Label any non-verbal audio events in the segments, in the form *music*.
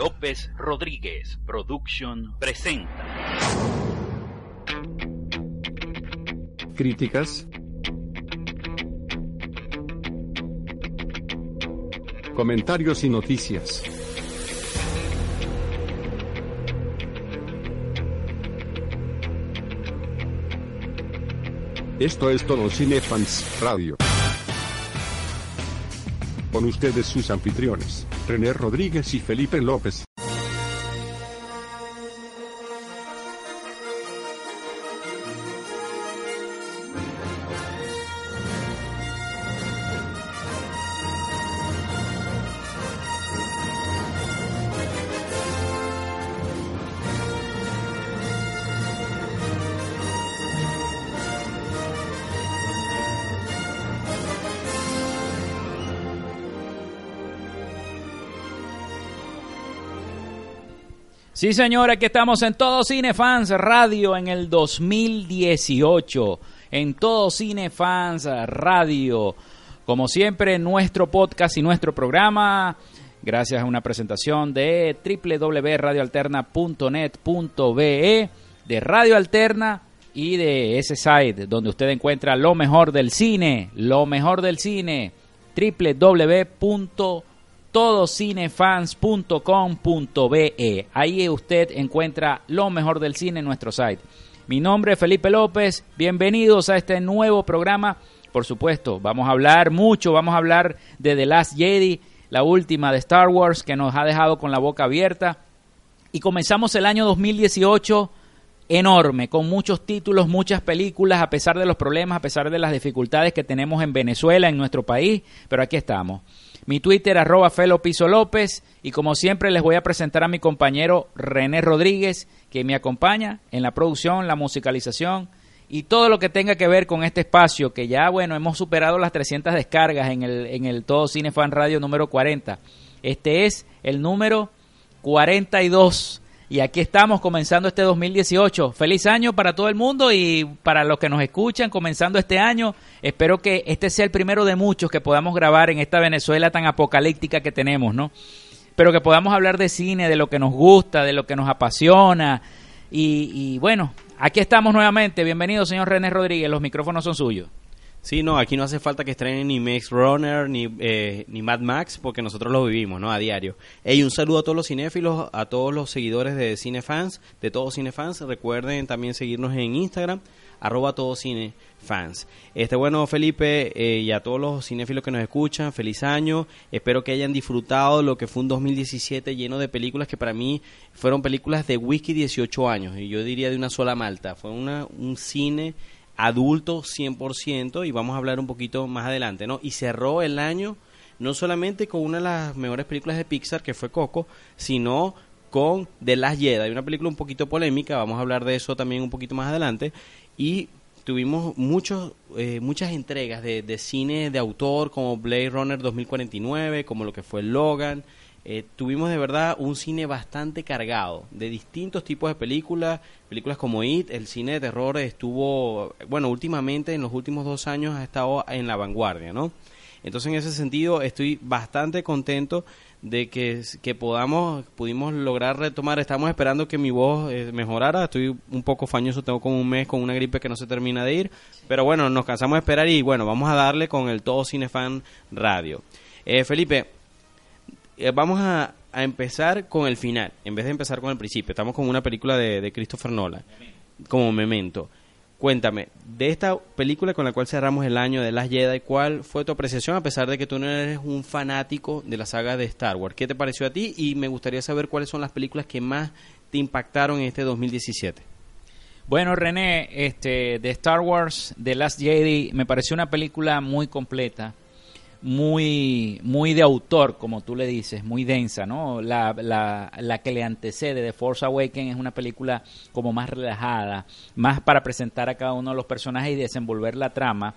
López Rodríguez Production presenta. Críticas. Comentarios y noticias. Esto es Todo Cinefans Radio. Con ustedes sus anfitriones, René Rodríguez y Felipe López. Sí, señora, aquí estamos en Todo Cinefans Radio en el 2018. En Todo Cinefans Radio. Como siempre, nuestro podcast y nuestro programa, gracias a una presentación de www.radioalterna.net.be, de Radio Alterna y de ese site donde usted encuentra lo mejor del cine, lo mejor del cine, www todocinefans.com.be. Ahí usted encuentra lo mejor del cine en nuestro site. Mi nombre es Felipe López, bienvenidos a este nuevo programa. Por supuesto, vamos a hablar mucho, vamos a hablar de The Last Jedi, la última de Star Wars que nos ha dejado con la boca abierta. Y comenzamos el año 2018 enorme, con muchos títulos, muchas películas, a pesar de los problemas, a pesar de las dificultades que tenemos en Venezuela, en nuestro país, pero aquí estamos. Mi Twitter, arroba Felo Piso López. Y como siempre, les voy a presentar a mi compañero René Rodríguez, que me acompaña en la producción, la musicalización y todo lo que tenga que ver con este espacio, que ya, bueno, hemos superado las 300 descargas en el, en el Todo Cine Fan Radio número 40. Este es el número 42 y aquí estamos comenzando este 2018. Feliz año para todo el mundo y para los que nos escuchan comenzando este año. Espero que este sea el primero de muchos que podamos grabar en esta Venezuela tan apocalíptica que tenemos, ¿no? Pero que podamos hablar de cine, de lo que nos gusta, de lo que nos apasiona. Y, y bueno, aquí estamos nuevamente. Bienvenido, señor René Rodríguez. Los micrófonos son suyos. Sí, no, aquí no hace falta que estrenen ni Max Runner ni, eh, ni Mad Max porque nosotros lo vivimos, ¿no? A diario. Y un saludo a todos los cinéfilos, a todos los seguidores de Cinefans, de todos Cinefans. Recuerden también seguirnos en Instagram, arroba todos cinefans. Este, bueno, Felipe, eh, y a todos los cinéfilos que nos escuchan, feliz año. Espero que hayan disfrutado lo que fue un 2017 lleno de películas que para mí fueron películas de whisky 18 años, y yo diría de una sola malta. Fue una, un cine adulto 100% y vamos a hablar un poquito más adelante, ¿no? Y cerró el año no solamente con una de las mejores películas de Pixar que fue Coco, sino con The Last Jedi, una película un poquito polémica, vamos a hablar de eso también un poquito más adelante y tuvimos muchos eh, muchas entregas de, de cine de autor como Blade Runner 2049, como lo que fue Logan, eh, tuvimos de verdad un cine bastante cargado de distintos tipos de películas, películas como It, el cine de terror estuvo, bueno, últimamente en los últimos dos años ha estado en la vanguardia, ¿no? Entonces en ese sentido estoy bastante contento de que, que podamos, pudimos lograr retomar, estamos esperando que mi voz eh, mejorara, estoy un poco fañoso, tengo como un mes con una gripe que no se termina de ir, pero bueno, nos cansamos de esperar y bueno, vamos a darle con el Todo Cinefan Radio. Eh, Felipe, eh, vamos a, empezar con el final, en vez de empezar con el principio. Estamos con una película de, Christopher Nolan, como Memento. Cuéntame, de esta película con la cual cerramos el año de Las Jedi, ¿cuál fue tu apreciación a pesar de que tú no eres un fanático de la saga de Star Wars? ¿Qué te pareció a ti? Y me gustaría saber cuáles son las películas que más te impactaron en este 2017. Bueno, René, este, de Star Wars, The Last Jedi, me pareció una película muy completa muy, muy de autor, como tú le dices, muy densa, ¿no? La, la, la que le antecede The Force Awakens es una película como más relajada, más para presentar a cada uno de los personajes y desenvolver la trama.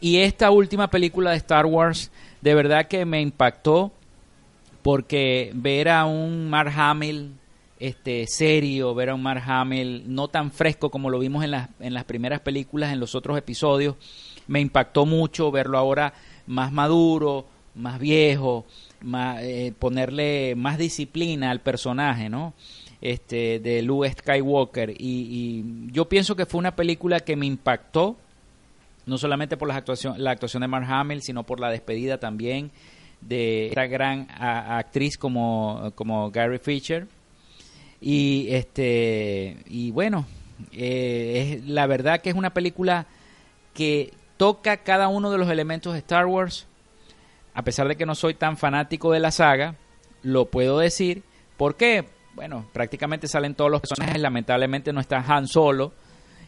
Y esta última película de Star Wars, de verdad que me impactó porque ver a un Mark Hamill este serio, ver a un Mark Hamill no tan fresco como lo vimos en las, en las primeras películas, en los otros episodios, me impactó mucho verlo ahora más maduro, más viejo, eh, ponerle más disciplina al personaje, ¿no? Este, de Luke Skywalker. Y, y yo pienso que fue una película que me impactó, no solamente por la actuación, la actuación de Mark Hamill, sino por la despedida también de esta gran a- actriz como, como Gary Fisher. Y este y bueno, eh, es la verdad que es una película que toca cada uno de los elementos de Star Wars. A pesar de que no soy tan fanático de la saga, lo puedo decir. ¿Por qué? Bueno, prácticamente salen todos los personajes. Lamentablemente no está Han Solo,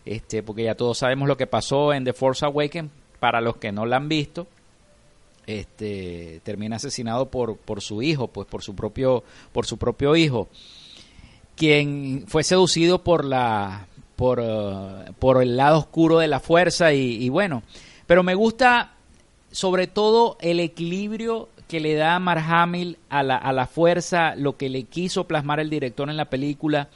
este, porque ya todos sabemos lo que pasó en The Force Awakens. Para los que no la han visto, este, termina asesinado por, por su hijo, pues por su propio, por su propio hijo quien fue seducido por la por, eh, por el lado oscuro de la fuerza y, y bueno. Pero me gusta sobre todo el equilibrio que le da Mark Hamill a la, a la fuerza lo que le quiso plasmar el director en la película.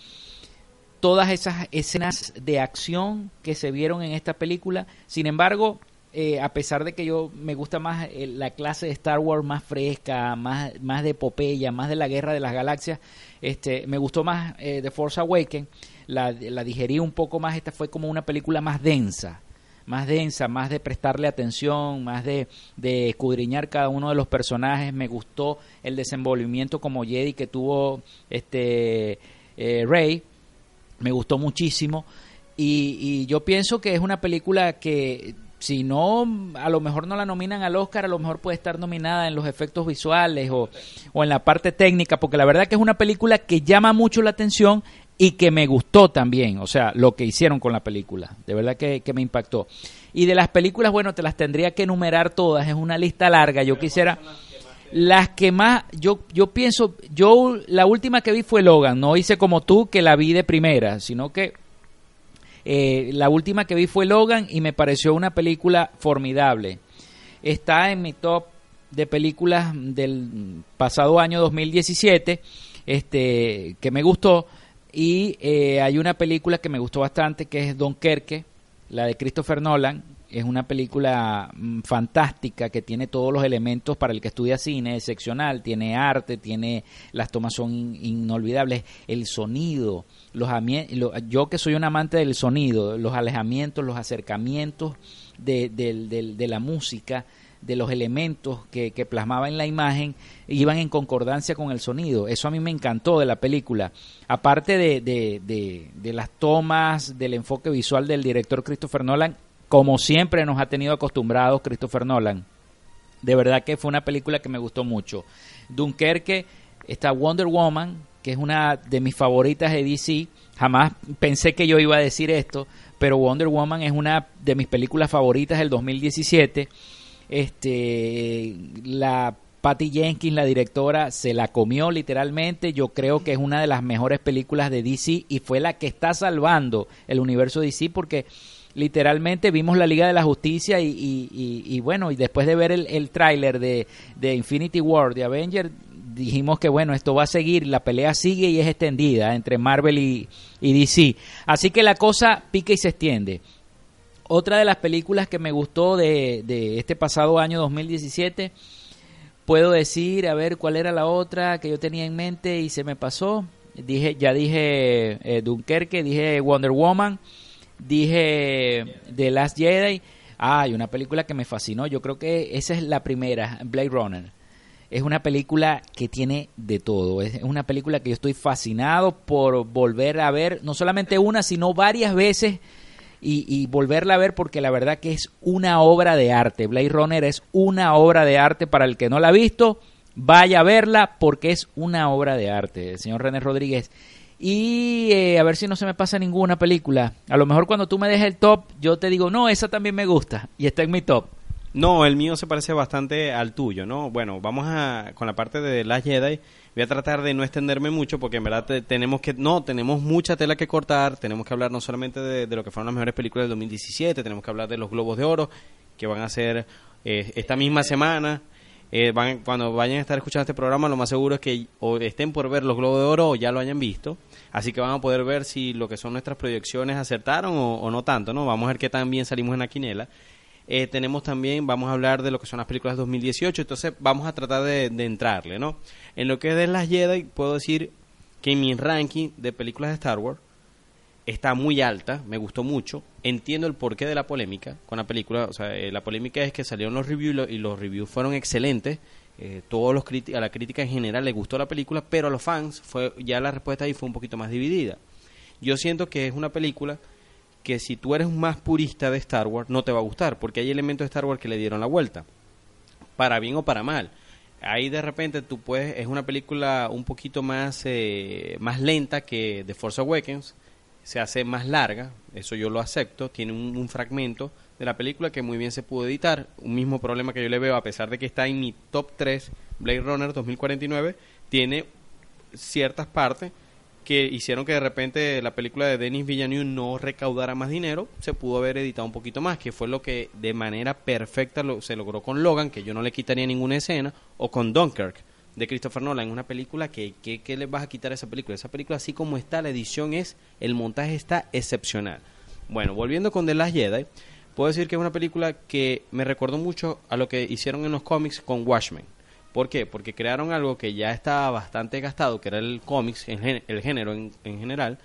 Todas esas escenas de acción que se vieron en esta película. Sin embargo eh, a pesar de que yo me gusta más eh, la clase de Star Wars más fresca, más, más de epopeya, más de la guerra de las galaxias, este, me gustó más eh, The Force Awakens, la, la digerí un poco más, esta fue como una película más densa, más densa, más de prestarle atención, más de, de escudriñar cada uno de los personajes, me gustó el desenvolvimiento como Jedi que tuvo este eh, Rey, me gustó muchísimo. Y, y yo pienso que es una película que si no, a lo mejor no la nominan al Oscar, a lo mejor puede estar nominada en los efectos visuales o, o en la parte técnica, porque la verdad que es una película que llama mucho la atención y que me gustó también, o sea, lo que hicieron con la película, de verdad que, que me impactó. Y de las películas, bueno, te las tendría que enumerar todas, es una lista larga, yo quisiera... Las que más, yo, yo pienso, yo la última que vi fue Logan, no hice como tú que la vi de primera, sino que eh, la última que vi fue Logan y me pareció una película formidable. Está en mi top de películas del pasado año 2017, este, que me gustó. Y eh, hay una película que me gustó bastante, que es Dunkerque, la de Christopher Nolan. Es una película mm, fantástica que tiene todos los elementos para el que estudia cine, excepcional, tiene arte, tiene las tomas son in- inolvidables, el sonido, los yo que soy un amante del sonido, los alejamientos, los acercamientos de, del- del- de la música, de los elementos que, que plasmaba en la imagen, iban en concordancia con el sonido. Eso a mí me encantó de la película. Aparte de, de, de- de las tomas, del enfoque visual del director Christopher Nolan, como siempre nos ha tenido acostumbrados Christopher Nolan. De verdad que fue una película que me gustó mucho. Dunkerque está Wonder Woman, que es una de mis favoritas de DC. Jamás pensé que yo iba a decir esto, pero Wonder Woman es una de mis películas favoritas del 2017. Este, la Patty Jenkins, la directora, se la comió literalmente. Yo creo que es una de las mejores películas de DC y fue la que está salvando el universo DC porque literalmente vimos la Liga de la Justicia y, y- bueno, y después de ver el, el tráiler de, de Infinity War, de Avenger, dijimos que bueno, esto va a seguir, la pelea sigue y es extendida entre Marvel y, y DC. Así que la cosa pica y se extiende. Otra de las películas que me gustó de, de este pasado año 2017, puedo decir, a ver cuál era la otra que yo tenía en mente y se me pasó. Dije, ya dije eh, Dunkerque, dije Wonder Woman, dije The Last Jedi. Hay una película que me fascinó. Yo creo que esa es la primera, Blade Runner. Es una película que tiene de todo. Es una película que yo estoy fascinado por volver a ver, no solamente una, sino varias veces y, y volverla a ver porque la verdad que es una obra de arte. Blade Runner es una obra de arte para el que no la ha visto. Vaya a verla porque es una obra de arte, señor René Rodríguez. Y eh, a ver si no se me pasa ninguna película. A lo mejor cuando tú me dejes el top, yo te digo, no, esa también me gusta y está en mi top. No, el mío se parece bastante al tuyo, ¿no? Bueno, vamos a con la parte de las Jedi. Voy a tratar de no extenderme mucho porque en verdad te- tenemos que no tenemos mucha tela que cortar. Tenemos que hablar no solamente de, de lo que fueron las mejores películas del 2017, tenemos que hablar de los Globos de Oro que van a ser eh, esta misma semana. Eh, van, cuando vayan a estar escuchando este programa, lo más seguro es que o estén por ver los Globos de Oro o ya lo hayan visto. Así que van a poder ver si lo que son nuestras proyecciones acertaron o, no tanto, ¿no? Vamos a ver qué tan bien salimos en la quinela. Eh, tenemos también, vamos a hablar de lo que son las películas de 2018, entonces vamos a tratar de, de entrarle, ¿no? En lo que es de las Jedi, puedo decir que mi ranking de películas de Star Wars está muy alta, me gustó mucho. Entiendo el porqué de la polémica con la película. O sea, eh, la polémica es que salieron los reviews y, lo- y los reviews fueron excelentes. Eh, todos los a la crítica en general le gustó la película, pero a los fans fue ya la respuesta ahí fue un poquito más dividida. Yo siento que es una película que si tú eres más purista de Star Wars no te va a gustar, porque hay elementos de Star Wars que le dieron la vuelta, para bien o para mal. Ahí de repente tú puedes, es una película un poquito más, eh, más lenta que The Force Awakens, se hace más larga, eso yo lo acepto, tiene un, fragmento de la película que muy bien se pudo editar, un mismo problema que yo le veo, a pesar de que está en mi top 3, Blade Runner 2049, tiene ciertas partes que hicieron que de repente la película de Denis Villeneuve no recaudara más dinero, se pudo haber editado un poquito más, que fue lo que de manera perfecta lo- se logró con Logan, que yo no le quitaría ninguna escena, o con Dunkirk de Christopher Nolan, una película que, que, le vas a quitar a esa película. Esa película así como está, la edición es, el montaje está excepcional. Bueno, volviendo con The Last Jedi, puedo decir que es una película que me recordó mucho a lo que hicieron en los cómics con Watchmen. ¿Por qué? Porque crearon algo que ya estaba bastante gastado, que era el cómics, el género en, en general,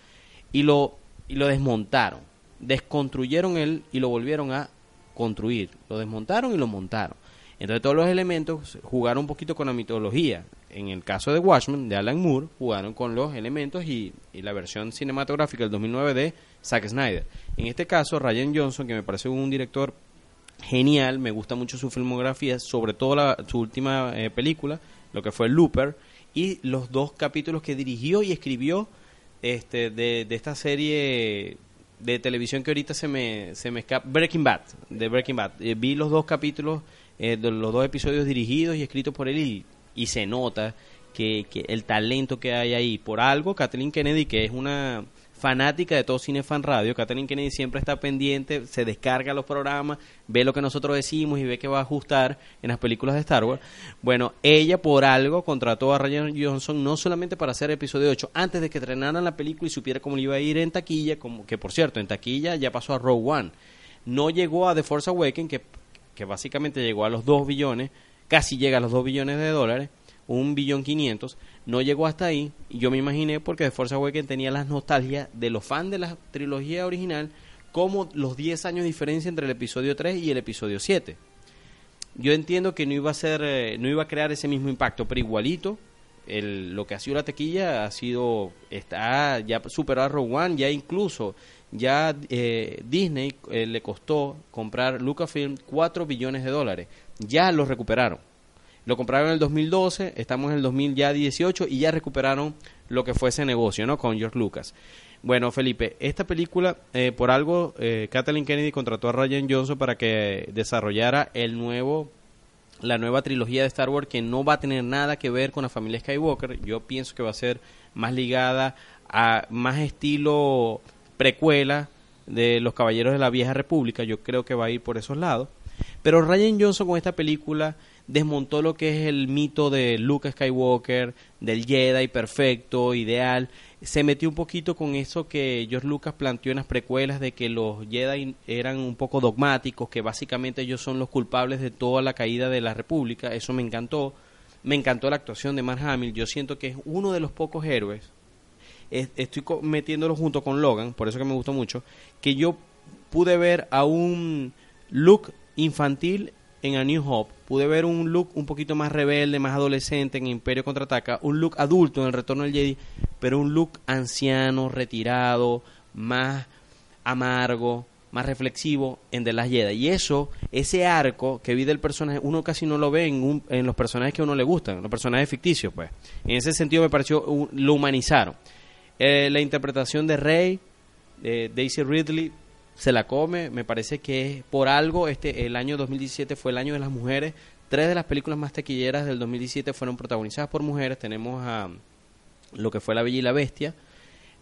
y lo, y lo desmontaron. Desconstruyeron él y lo volvieron a construir. Lo desmontaron y lo montaron. Entonces todos los elementos jugaron un poquito con la mitología. En el caso de Watchmen, de Alan Moore, jugaron con los elementos y, y la versión cinematográfica del 2009 de Zack Snyder. En este caso, Ryan Johnson, que me parece un director genial, me gusta mucho su filmografía, sobre todo la- su última eh, película, lo que fue Looper, y los dos capítulos que dirigió y escribió este, de, de esta serie de televisión que ahorita se me, se me escapa, Breaking Bad, de Breaking Bad. Eh, vi los dos capítulos, eh, los dos episodios dirigidos y escritos por él y, y se nota que, el talento que hay ahí. Por algo, Kathleen Kennedy, que es una fanática de todo Cinefan Radio, Kathleen Kennedy siempre está pendiente, se descarga los programas, ve lo que nosotros decimos y ve que va a ajustar en las películas de Star Wars. Bueno, ella por algo contrató a Ryan Johnson no solamente para hacer episodio 8, antes de que estrenaran la película y supiera cómo le iba a ir en taquilla, como que por cierto, en taquilla ya pasó a Rogue One. No llegó a The Force Awakens, que, que básicamente llegó a los 2 billones, casi llega a los 2 billones de dólares, un billón quinientos, no llegó hasta ahí, y yo me imaginé porque The Force Awakens tenía las nostalgias de los fans de la trilogía original, como los 10 años de diferencia entre el episodio 3 y el episodio 7. Yo entiendo que no iba a ser, eh, no iba a crear ese mismo impacto, pero igualito, el, lo que ha sido la tequilla ha sido, está ya superó a Rogue One, ya incluso, ya eh, Disney eh, le costó comprar Lucasfilm 4 billones de dólares, ya lo recuperaron. Lo compraron en el 2012, estamos en el 2018 y ya recuperaron lo que fue ese negocio, ¿no? Con George Lucas. Bueno, Felipe, esta película, eh, por algo, eh, Kathleen Kennedy contrató a Ryan Johnson para que desarrollara el nuevo, la nueva trilogía de Star Wars que no va a tener nada que ver con la familia Skywalker. Yo pienso que va a ser más ligada a más estilo precuela de los Caballeros de la Vieja República. Yo creo que va a ir por esos lados. Pero Ryan Johnson con esta película desmontó lo que es el mito de Luke Skywalker, del Jedi perfecto, ideal. Se metió un poquito con eso que George Lucas planteó en las precuelas de que los Jedi eran un poco dogmáticos, que básicamente ellos son los culpables de toda la caída de la República. Eso me encantó. Me encantó la actuación de Mark Hamill. Yo siento que es uno de los pocos héroes. Es- Estoy metiéndolo junto con Logan, por eso que me gustó mucho, que yo pude ver a un Luke infantil en A New Hope, pude ver un look un poquito más rebelde, más adolescente en Imperio Contraataca, un look adulto en El Retorno del Jedi, pero un look anciano, retirado, más amargo, más reflexivo en The Last Jedi. Y eso, ese arco que vi del personaje, uno casi no lo ve en, un- en los personajes que a uno le gustan, los personajes ficticios, pues. En ese sentido me pareció, lo humanizaron. Eh, la interpretación de Rey, de Daisy Ridley, se la come. Me parece que por algo este el año 2017 fue el año de las mujeres. Tres de las películas más taquilleras del 2017 fueron protagonizadas por mujeres. Tenemos a lo que fue La Bella y la Bestia.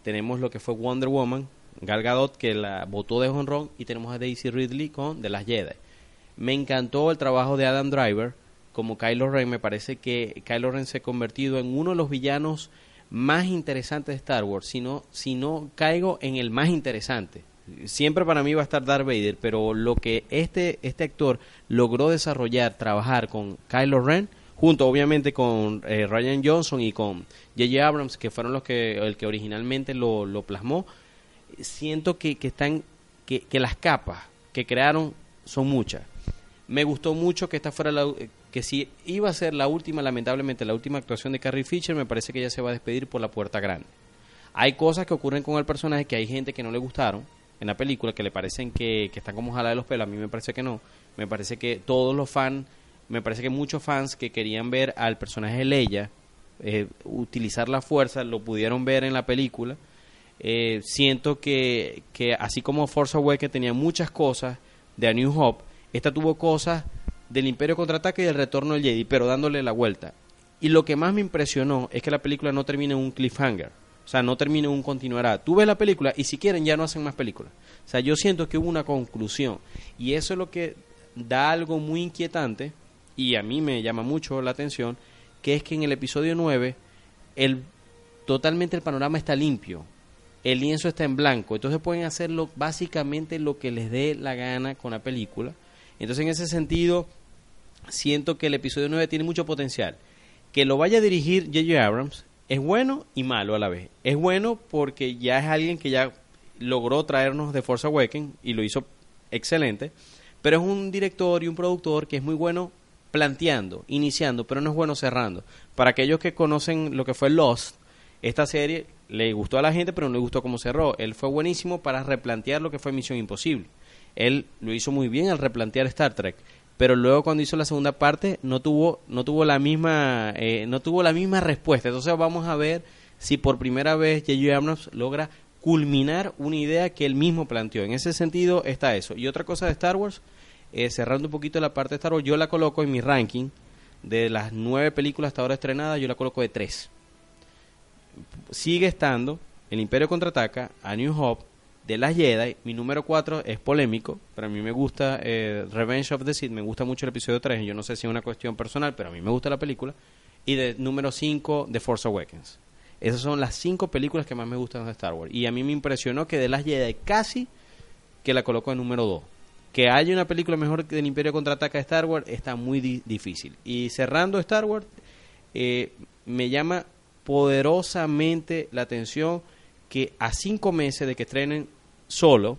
Tenemos lo que fue Wonder Woman, Gal Gadot, que la votó de honrón. Y tenemos a Daisy Ridley con The Last Jedi. Me encantó el trabajo de Adam Driver como Kylo Ren. Me parece que Kylo Ren se ha convertido en uno de los villanos más interesantes de Star Wars. Si no, si no caigo en el más interesante. Siempre para mí va a estar Darth Vader, pero lo que este, este actor logró desarrollar, trabajar con Kylo Ren, junto obviamente con eh, Ryan Johnson y con J.J. Abrams, que fueron los que, el que originalmente lo, lo plasmó, siento que, que están, que, que las capas que crearon son muchas. Me gustó mucho que esta fuera la, que si iba a ser la última, lamentablemente la última actuación de Carrie Fisher, me parece que ella se va a despedir por la puerta grande. Hay cosas que ocurren con el personaje que hay gente que no le gustaron en la película, que le parecen que, que están como jala de los pelos, a mí me parece que no. Me parece que todos los fans, me parece que muchos fans que querían ver al personaje de Leia eh, utilizar la fuerza, lo pudieron ver en la película. Eh, siento que, que así como Force Awakens tenía muchas cosas de A New Hope, esta tuvo cosas del Imperio Contraataque y del Retorno del Jedi, pero dándole la vuelta. Y lo que más me impresionó es que la película no termina en un cliffhanger. O sea, no termina en un continuará. Tú ves la película y si quieren ya no hacen más películas. O sea, yo siento que hubo una conclusión. Y eso es lo que da algo muy inquietante y a mí me llama mucho la atención, que es que en el episodio 9 el, totalmente el panorama está limpio. El lienzo está en blanco. Entonces pueden hacerlo básicamente lo que les dé la gana con la película. Entonces en ese sentido siento que el episodio 9 tiene mucho potencial. Que lo vaya a dirigir J.J. Abrams es bueno y malo a la vez. Es bueno porque ya es alguien que ya logró traernos de Force Awakens y lo hizo excelente, pero es un director y un productor que es muy bueno planteando, iniciando, pero no es bueno cerrando. Para aquellos que conocen lo que fue Lost, esta serie le gustó a la gente, pero no le gustó cómo cerró. Él fue buenísimo para replantear lo que fue Misión Imposible. Él lo hizo muy bien al replantear Star Trek pero luego cuando hizo la segunda parte no tuvo no tuvo la misma eh, no tuvo la misma respuesta. Entonces vamos a ver si por primera vez J.J. Abrams logra culminar una idea que él mismo planteó. En ese sentido está eso. Y otra cosa de Star Wars eh, cerrando un poquito la parte de Star Wars yo la coloco en mi ranking de las nueve películas hasta ahora estrenadas yo la coloco de tres. Sigue estando El Imperio contraataca A New Hope de las Jedi, mi número 4 es polémico, pero a mí me gusta eh, Revenge of the Sith, me gusta mucho el episodio 3, yo no sé si es una cuestión personal, pero a mí me gusta la película, y de número 5, The Force Awakens. Esas son las cinco películas que más me gustan de Star Wars. Y a mí me impresionó que de las Jedi casi que la coloco en número 2. Que haya una película mejor que del Imperio Contraataca de Star Wars está muy difícil. Y cerrando Star Wars, eh, me llama poderosamente la atención que a cinco meses de que estrenen Solo,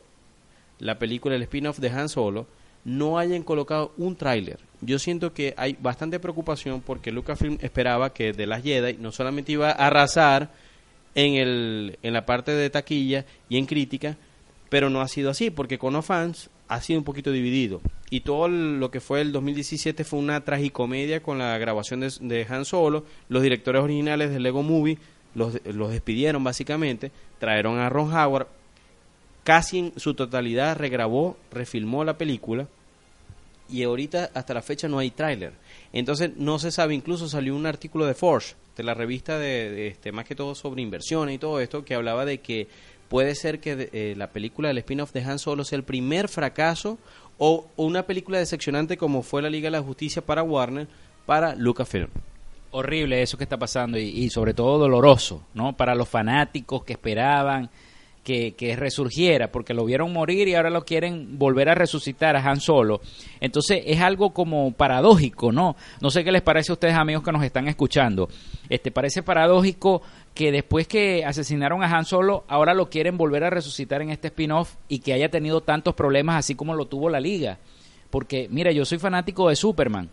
la película, el spin-off de Han Solo, no hayan colocado un tráiler. Yo siento que hay bastante preocupación porque Lucasfilm esperaba que The Last Jedi no solamente iba a arrasar en, el, en la parte de taquilla y en crítica, pero no ha sido así, porque con los fans ha sido un poquito dividido. Y todo lo que fue el 2017 fue una tragicomedia con la grabación de, de Han Solo. Los directores originales de Lego Movie los, los despidieron básicamente, trajeron a Ron Howard, casi en su totalidad regrabó, refilmó la película y ahorita hasta la fecha no hay tráiler. Entonces no se sabe, incluso salió un artículo de Forge, de la revista de, este más que todo sobre inversiones y todo esto, que hablaba de que puede ser que eh, la película del spin-off de Han Solo sea el primer fracaso o, una película decepcionante como fue la Liga de la Justicia para Warner para Lucasfilm. Horrible eso que está pasando y, y sobre todo doloroso, ¿no? Para los fanáticos que esperaban que, resurgiera, porque lo vieron morir y ahora lo quieren volver a resucitar a Han Solo. Entonces es algo como paradójico, ¿no? No sé qué les parece a ustedes, amigos que nos están escuchando. Este parece paradójico que después que asesinaron a Han Solo, ahora lo quieren volver a resucitar en este spin-off y que haya tenido tantos problemas así como lo tuvo la liga. Porque, mira, yo soy fanático de Superman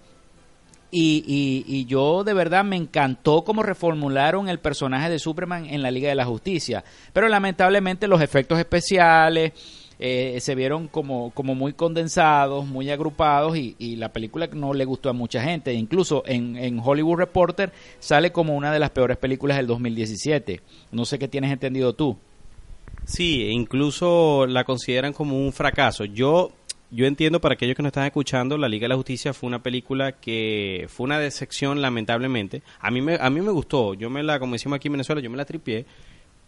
y, y, yo de verdad me encantó cómo reformularon el personaje de Superman en la Liga de la Justicia. Pero lamentablemente los efectos especiales eh, se vieron como, muy condensados, muy agrupados y, y, la película no le gustó a mucha gente. Incluso en, en Hollywood Reporter sale como una de las peores películas del 2017. No sé qué tienes entendido tú. Sí, incluso la consideran como un fracaso. Yo yo entiendo para aquellos que nos están escuchando, La Liga de la Justicia fue una película que fue una decepción lamentablemente. A mí me, a mí me gustó, yo me la, como decimos aquí en Venezuela, yo me la tripié,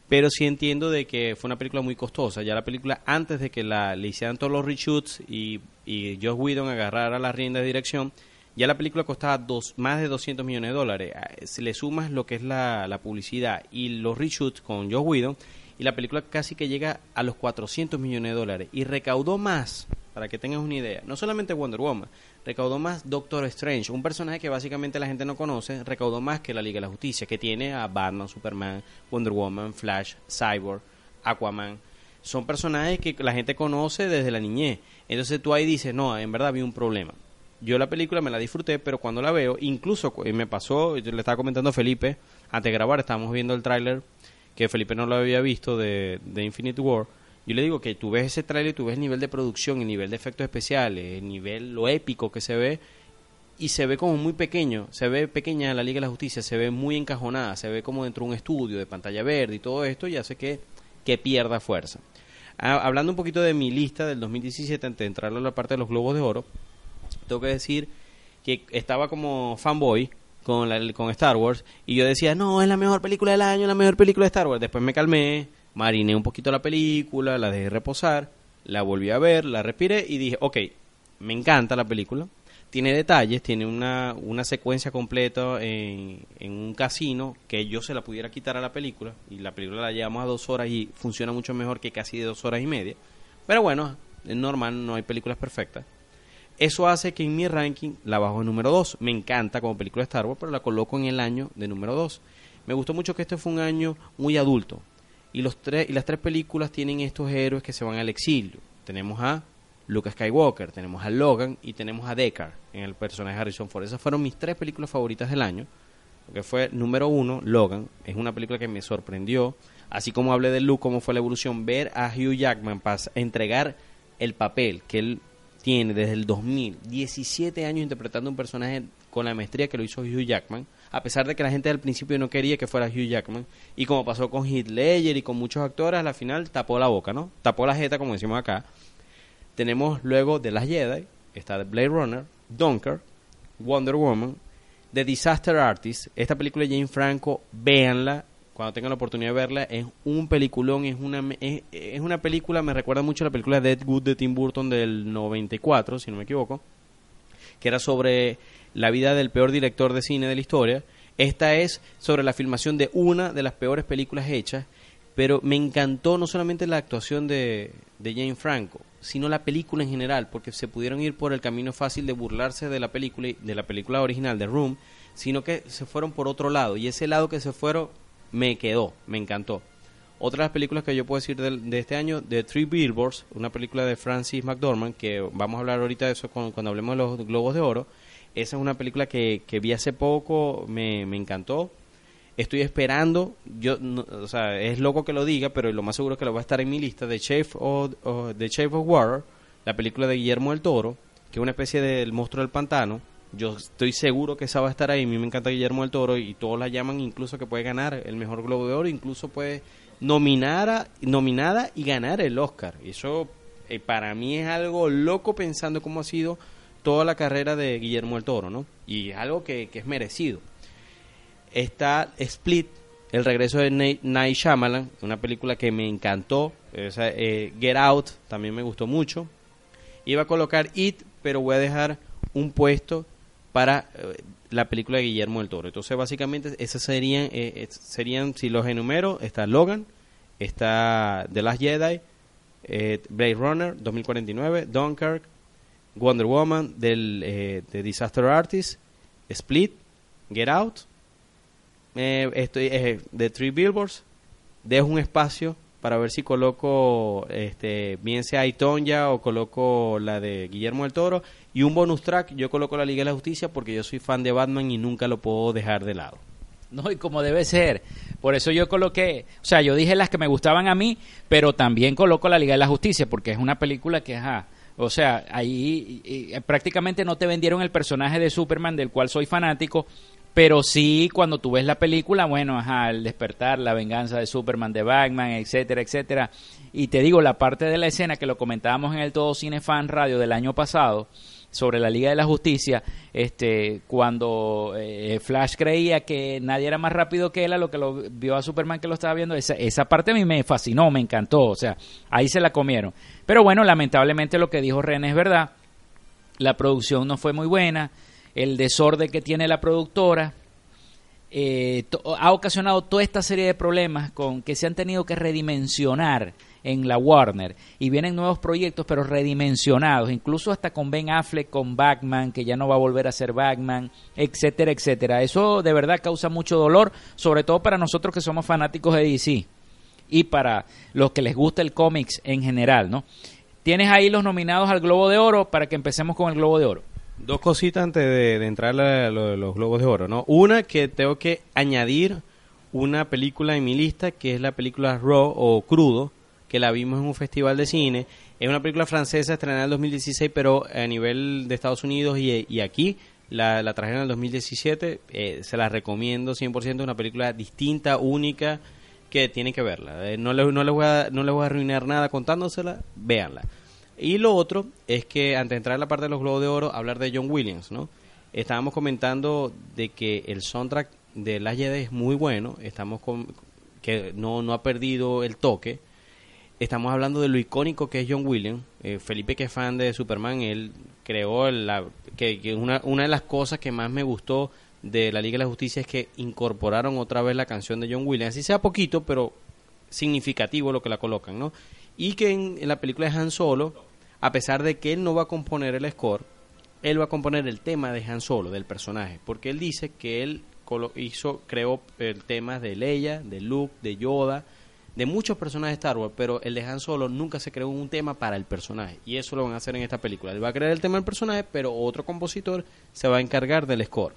pero sí entiendo de que fue una película muy costosa. Ya la película, antes de que la, le hicieran todos los reshoots y, y Josh Whedon agarrara la rienda de dirección, ya la película costaba dos, más de 200 millones de dólares. Si le sumas lo que es la, la publicidad y los reshoots con Josh Whedon, y la película casi que llega a los 400 millones de dólares y recaudó más, para que tengas una idea, no solamente Wonder Woman, recaudó más Doctor Strange, un personaje que básicamente la gente no conoce, recaudó más que la Liga de la Justicia, que tiene a Batman, Superman, Wonder Woman, Flash, Cyborg, Aquaman. Son personajes que la gente conoce desde la niñez. Entonces tú ahí dices, no, en verdad había un problema. Yo la película me la disfruté, pero cuando la veo, incluso me pasó, yo le estaba comentando a Felipe, antes de grabar, estábamos viendo el tráiler que Felipe no lo había visto de, de Infinite War. Yo le digo que tú ves ese tráiler y tú ves el nivel de producción, el nivel de efectos especiales, el nivel, lo épico que se ve, y se ve como muy pequeño, se ve pequeña la Liga de la Justicia, se ve muy encajonada, se ve como dentro de un estudio de pantalla verde y todo esto, y hace que, que pierda fuerza. Ah, hablando un poquito de mi lista del 2017, antes de entrar a la parte de los Globos de Oro, tengo que decir que estaba como fanboy con, la, con Star Wars y yo decía, no, es la mejor película del año, la mejor película de Star Wars. Después me calmé, mariné un poquito la película, la dejé reposar, la volví a ver, la respiré y dije, ok, me encanta la película, tiene detalles, tiene una, una secuencia completa en, en, un casino que yo se la pudiera quitar a la película y la película la llevamos a dos horas y funciona mucho mejor que casi de dos horas y media. Pero bueno, es normal, no hay películas perfectas. Eso hace que en mi ranking la bajo en número 2. Me encanta como película de Star Wars, pero la coloco en el año de número 2. Me gustó mucho que este fue un año muy adulto. Y, los tres, y las tres películas tienen estos héroes que se van al exilio. Tenemos a Luke Skywalker, tenemos a Logan y tenemos a Deckard en el personaje de Harrison Ford. Esas fueron mis tres películas favoritas del año. Porque fue número uno, Logan. Es una película que me sorprendió. Así como hablé de Luke, cómo fue la evolución, ver a Hugh Jackman para entregar el papel que él tiene desde el 2000, 17 años interpretando un personaje con la maestría que lo hizo Hugh Jackman, a pesar de que la gente al principio no quería que fuera Hugh Jackman, y como pasó con Heath Ledger y con muchos actores, a la final tapó la boca, ¿no? Tapó la jeta, como decimos acá. Tenemos luego de las Jedi, está Blade Runner, Dunkirk, Wonder Woman, The Disaster Artist, esta película de Jane Franco, véanla, cuando tengan la oportunidad de verla, es un peliculón, es una, es, una película, me recuerda mucho a la película Dead Good de Tim Burton del 94, si no me equivoco, que era sobre la vida del peor director de cine de la historia. Esta es sobre la filmación de una de las peores películas hechas, pero me encantó no solamente la actuación de, de Jane Franco, sino la película en general, porque se pudieron ir por el camino fácil de burlarse de la película, de la película original de Room, sino que se fueron por otro lado, y ese lado que se fueron me quedó, me encantó. Otra de las películas que yo puedo decir de, de, este año, The Three Billboards, una película de Francis McDormand, que vamos a hablar ahorita de eso cuando, cuando hablemos de los Globos de Oro. Esa es una película que, que vi hace poco, me, me encantó. Estoy esperando, yo, no, o sea, es loco que lo diga, pero lo más seguro es que lo va a estar en mi lista, de Chef of, The Chef of Water, la película de Guillermo del Toro, que es una especie del monstruo del pantano, yo estoy seguro que esa va a estar ahí. A mí me encanta Guillermo del Toro y todos la llaman incluso que puede ganar el mejor Globo de Oro, incluso puede nominar a, nominada y ganar el Oscar. Eso eh, para mí es algo loco pensando cómo ha sido toda la carrera de Guillermo del Toro, ¿no? Y es algo que, que es merecido. Está Split, el regreso de Night Shyamalan, una película que me encantó. Eh, Get Out también me gustó mucho. Iba a colocar It, pero voy a dejar un puesto para eh, la película de Guillermo del Toro. Entonces, básicamente, esas serían, eh, serían si los enumero, está Logan, está The Last Jedi, eh, Blade Runner 2049, Dunkirk, Wonder Woman, del eh, The Disaster Artist, Split, Get Out, estoy, The Three Billboards, dejo un espacio para ver si coloco este bien sea ya o coloco la de Guillermo del Toro y un bonus track yo coloco la Liga de la Justicia porque yo soy fan de Batman y nunca lo puedo dejar de lado. No, y como debe ser. Por eso yo coloqué, o sea, yo dije las que me gustaban a mí, pero también coloco la Liga de la Justicia porque es una película que, ajá, o sea, ahí y, prácticamente no te vendieron el personaje de Superman del cual soy fanático, pero sí cuando tú ves la película, bueno, ajá, el despertar, la venganza de Superman, de Batman, etcétera, etcétera. Y te digo, la parte de la escena que lo comentábamos en el Todo Cine Fan Radio del año pasado, sobre la Liga de la Justicia, este, cuando eh, Flash creía que nadie era más rápido que él, a lo que lo vio a Superman que lo estaba viendo, esa, esa parte a mí me fascinó, me encantó, o sea, ahí se la comieron. Pero bueno, lamentablemente lo que dijo René es verdad, la producción no fue muy buena, el desorden que tiene la productora, eh, ha ocasionado toda esta serie de problemas con que se han tenido que redimensionar en la Warner y vienen nuevos proyectos pero redimensionados, incluso hasta con Ben Affleck, con Batman, que ya no va a volver a ser Batman, etcétera, etcétera. Eso de verdad causa mucho dolor, sobre todo para nosotros que somos fanáticos de DC y para los que les gusta el cómics en general, ¿no? Tienes ahí los nominados al Globo de Oro para que empecemos con el Globo de Oro. Dos cositas antes de, entrar a lo los Globos de Oro, ¿no? Una que tengo que añadir una película en mi lista, que es la película Raw o Crudo, que la vimos en un festival de cine. Es una película francesa estrenada en el 2016, pero a nivel de Estados Unidos y, y aquí la, la trajeron en el 2017. Eh, se la recomiendo 100%, una película distinta, única, que tienen que verla. Eh, no, le- no, les voy a, no les voy a arruinar nada contándosela, véanla. Y lo otro es que antes de entrar en la parte de los Globos de Oro, hablar de John Williams, ¿no? Estábamos comentando de que el soundtrack de Las Jedi es muy bueno, estamos con que no, no ha perdido el toque. Estamos hablando de lo icónico que es John Williams. Eh, Felipe, que es fan de Superman, él creó la, que, una, una de las cosas que más me gustó de la Liga de la Justicia es que incorporaron otra vez la canción de John Williams. Así sea poquito, pero significativo lo que la colocan, ¿no? Y que en, la película de Han Solo, a pesar de que él no va a componer el score, él va a componer el tema de Han Solo, del personaje, porque él dice que él hizo, creó el tema de Leia, de Luke, de Yoda, de muchos personajes de Star Wars, pero el de Han Solo nunca se creó un tema para el personaje, y eso lo van a hacer en esta película. Él va a crear el tema del personaje, pero otro compositor se va a encargar del score.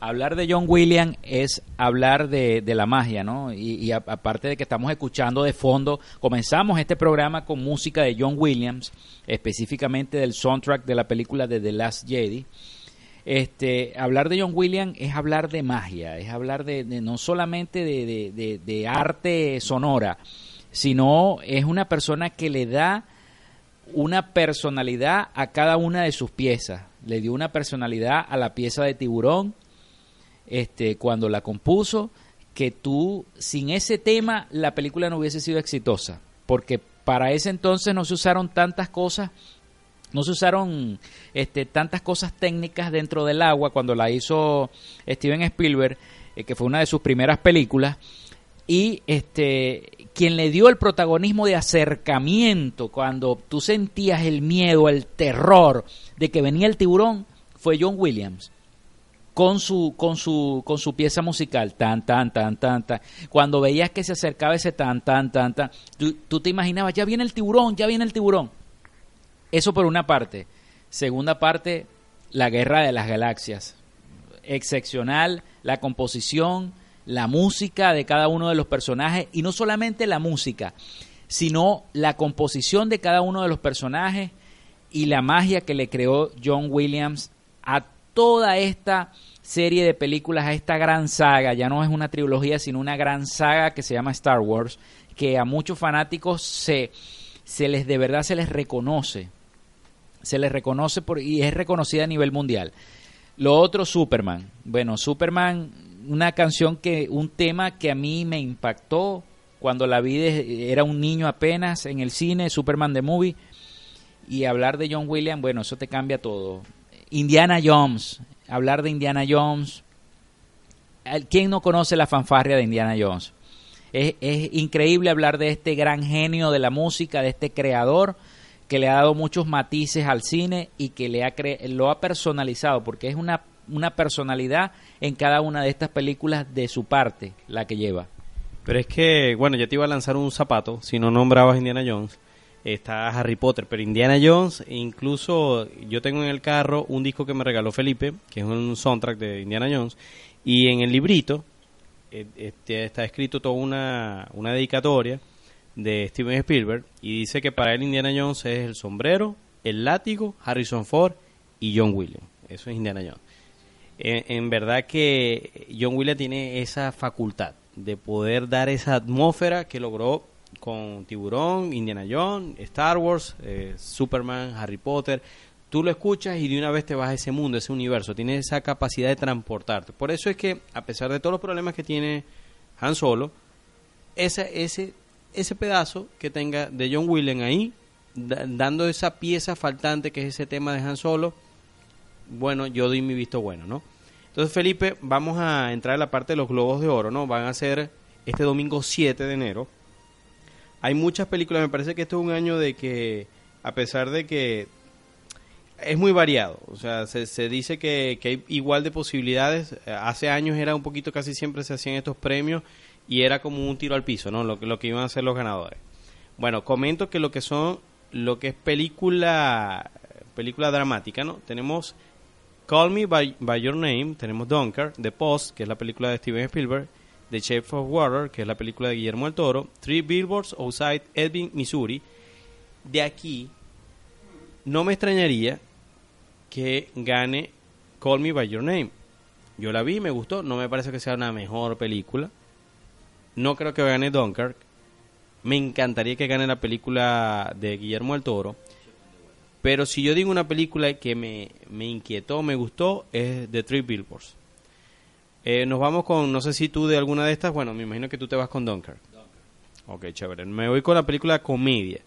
Hablar de John Williams es hablar de, de la magia, ¿no? Y, y aparte de que estamos escuchando de fondo, comenzamos este programa con música de John Williams, específicamente del soundtrack de la película de The Last Jedi. Este, hablar de John Williams es hablar de magia, es hablar de, no solamente de- de arte sonora, sino es una persona que le da una personalidad a cada una de sus piezas. Le dio una personalidad a la pieza de tiburón este, cuando la compuso, que tú, sin ese tema, la película no hubiese sido exitosa. Porque para ese entonces no se usaron tantas cosas, no se usaron este, tantas cosas técnicas dentro del agua cuando la hizo Steven Spielberg, eh, que fue una de sus primeras películas. Y este, quien le dio el protagonismo de acercamiento cuando tú sentías el miedo, el terror de que venía el tiburón, fue John Williams con su con su con su pieza musical tan tan tan tan tan cuando veías que se acercaba ese tan tan tan tan tú, tú te imaginabas ya viene el tiburón ya viene el tiburón eso por una parte. Segunda parte la guerra de las galaxias. Excepcional la composición la música de cada uno de los personajes y no solamente la música sino la composición de cada uno de los personajes y la magia que le creó John Williams a toda esta serie de películas, a esta gran saga, ya no es una trilogía, sino una gran saga que se llama Star Wars, que a muchos fanáticos se, se les de verdad se les reconoce, se les reconoce por, y es reconocida a nivel mundial. Lo otro, Superman. Bueno, Superman, una canción que, un tema que a mí me impactó cuando la vi, de- era un niño apenas en el cine, Superman the Movie, y hablar de John Williams, bueno, eso te cambia todo. Indiana Jones, hablar de Indiana Jones. ¿Quién no conoce la fanfarria de Indiana Jones? Es, es increíble hablar de este gran genio de la música, de este creador que le ha dado muchos matices al cine y que le ha cre- lo ha personalizado, porque es una, una personalidad en cada una de estas películas de su parte la que lleva. Pero es que, bueno, yo te iba a lanzar un zapato si no nombrabas Indiana Jones. Está Harry Potter, pero Indiana Jones, incluso yo tengo en el carro un disco que me regaló Felipe, que es un soundtrack de Indiana Jones, y en el librito eh, este, está escrito toda una, una dedicatoria de Steven Spielberg y dice que para él Indiana Jones es el sombrero, el látigo, Harrison Ford y John Williams. Eso es Indiana Jones. En, verdad que John Williams tiene esa facultad de poder dar esa atmósfera que logró con Tiburón, Indiana Jones, Star Wars, eh, Superman, Harry Potter. Tú lo escuchas y de una vez te vas a ese mundo, ese universo. Tiene esa capacidad de transportarte. Por eso es que, a pesar de todos los problemas que tiene Han Solo, ese, ese, ese pedazo que tenga de John Williams ahí, da- dando esa pieza faltante que es ese tema de Han Solo, bueno, yo doy mi visto bueno, ¿no? Entonces, Felipe, vamos a entrar en la parte de los globos de oro, ¿no? Van a ser este domingo 7 de enero. Hay muchas películas, me parece que este es un año de que, a pesar de que es muy variado, o sea, se, se dice que, que hay igual de posibilidades. Hace años era un poquito, casi siempre se hacían estos premios y era como un tiro al piso, ¿no? Lo, que- lo que iban a hacer los ganadores. Bueno, comento que lo que son, lo que es película, película dramática, ¿no? Tenemos Call Me by, Your Name, tenemos Dunkirk, The Post, que es la película de Steven Spielberg, The Shape of Water, que es la película de Guillermo del Toro, Three Billboards Outside Ebbing, Missouri. De aquí, no me extrañaría que gane Call Me by Your Name. Yo la vi, me gustó, no me parece que sea una mejor película. No creo que gane Dunkirk. Me encantaría que gane la película de Guillermo del Toro. Pero si yo digo una película que me, me inquietó, me gustó, es The Three Billboards. Eh, nos vamos con, no sé si tú de alguna de estas, bueno, me imagino que tú te vas con Dunkirk. Ok, chévere. Me voy con la película comedia.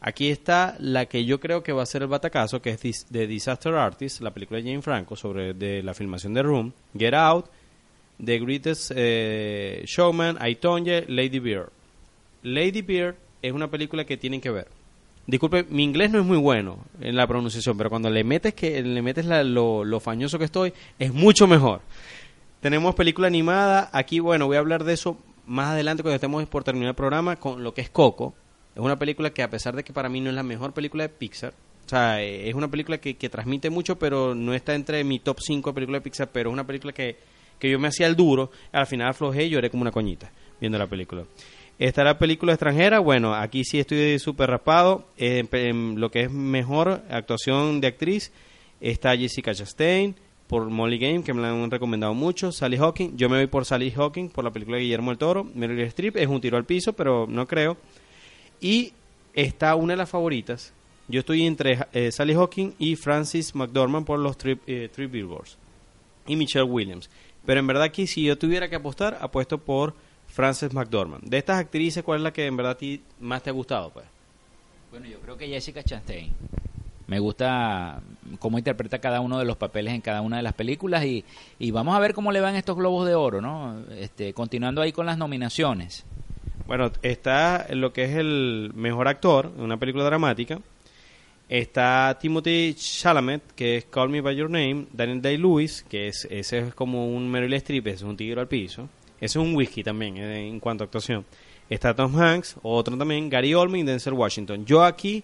Aquí está la que yo creo que va a ser el batacazo, que es The Disaster Artist, la película de Jane Franco sobre de la filmación de Room, Get Out, The Greatest eh, Showman, I, Tonya, Lady Bird. Lady Bird es una película que tienen que ver. Disculpe, mi inglés no es muy bueno en la pronunciación, pero cuando le metes que le metes la- lo, lo fañoso que estoy, es mucho mejor. Tenemos película animada. Aquí, bueno, voy a hablar de eso más adelante cuando estemos por terminar el programa con lo que es Coco. Es una película que a pesar de que para mí no es la mejor película de Pixar, o sea, es una película que, que transmite mucho, pero no está entre mi top 5 de películas de Pixar, pero es una película que, que yo me hacía el duro, al final aflojé y lloré como una coñita viendo la película. Está la película extranjera, bueno, aquí sí estoy súper raspado. En, en lo que es mejor actuación de actriz, está Jessica Chastain por Molly Game, que me la han recomendado mucho. Sally Hawking, yo me voy por Sally Hawking, por la película de Guillermo del Toro. Meryl Streep es un tiro al piso, pero no creo. Y está una de las favoritas. Yo estoy entre eh, Sally Hawking y Francis McDormand por los Three, eh, Billboards. Y Michelle Williams. Pero en verdad aquí, si yo tuviera que apostar, apuesto por Frances McDormand. De estas actrices, ¿cuál es la que en verdad a ti más te ha gustado? Pues? Bueno, yo creo que Jessica Chastain. Me gusta cómo interpreta cada uno de los papeles en cada una de las películas y, y vamos a ver cómo le van estos globos de oro, ¿no? Este, continuando ahí con las nominaciones. Bueno, está lo que es el mejor actor en una película dramática. Está Timothy Chalamet, que es Call Me By Your Name. Daniel Day-Lewis, que es, ese es como un Meryl Streep, es un tigre al piso. Ese es un whisky también eh, en cuanto a actuación. Está Tom Hanks, otro también, Gary Oldman y Denzel Washington. Yo aquí,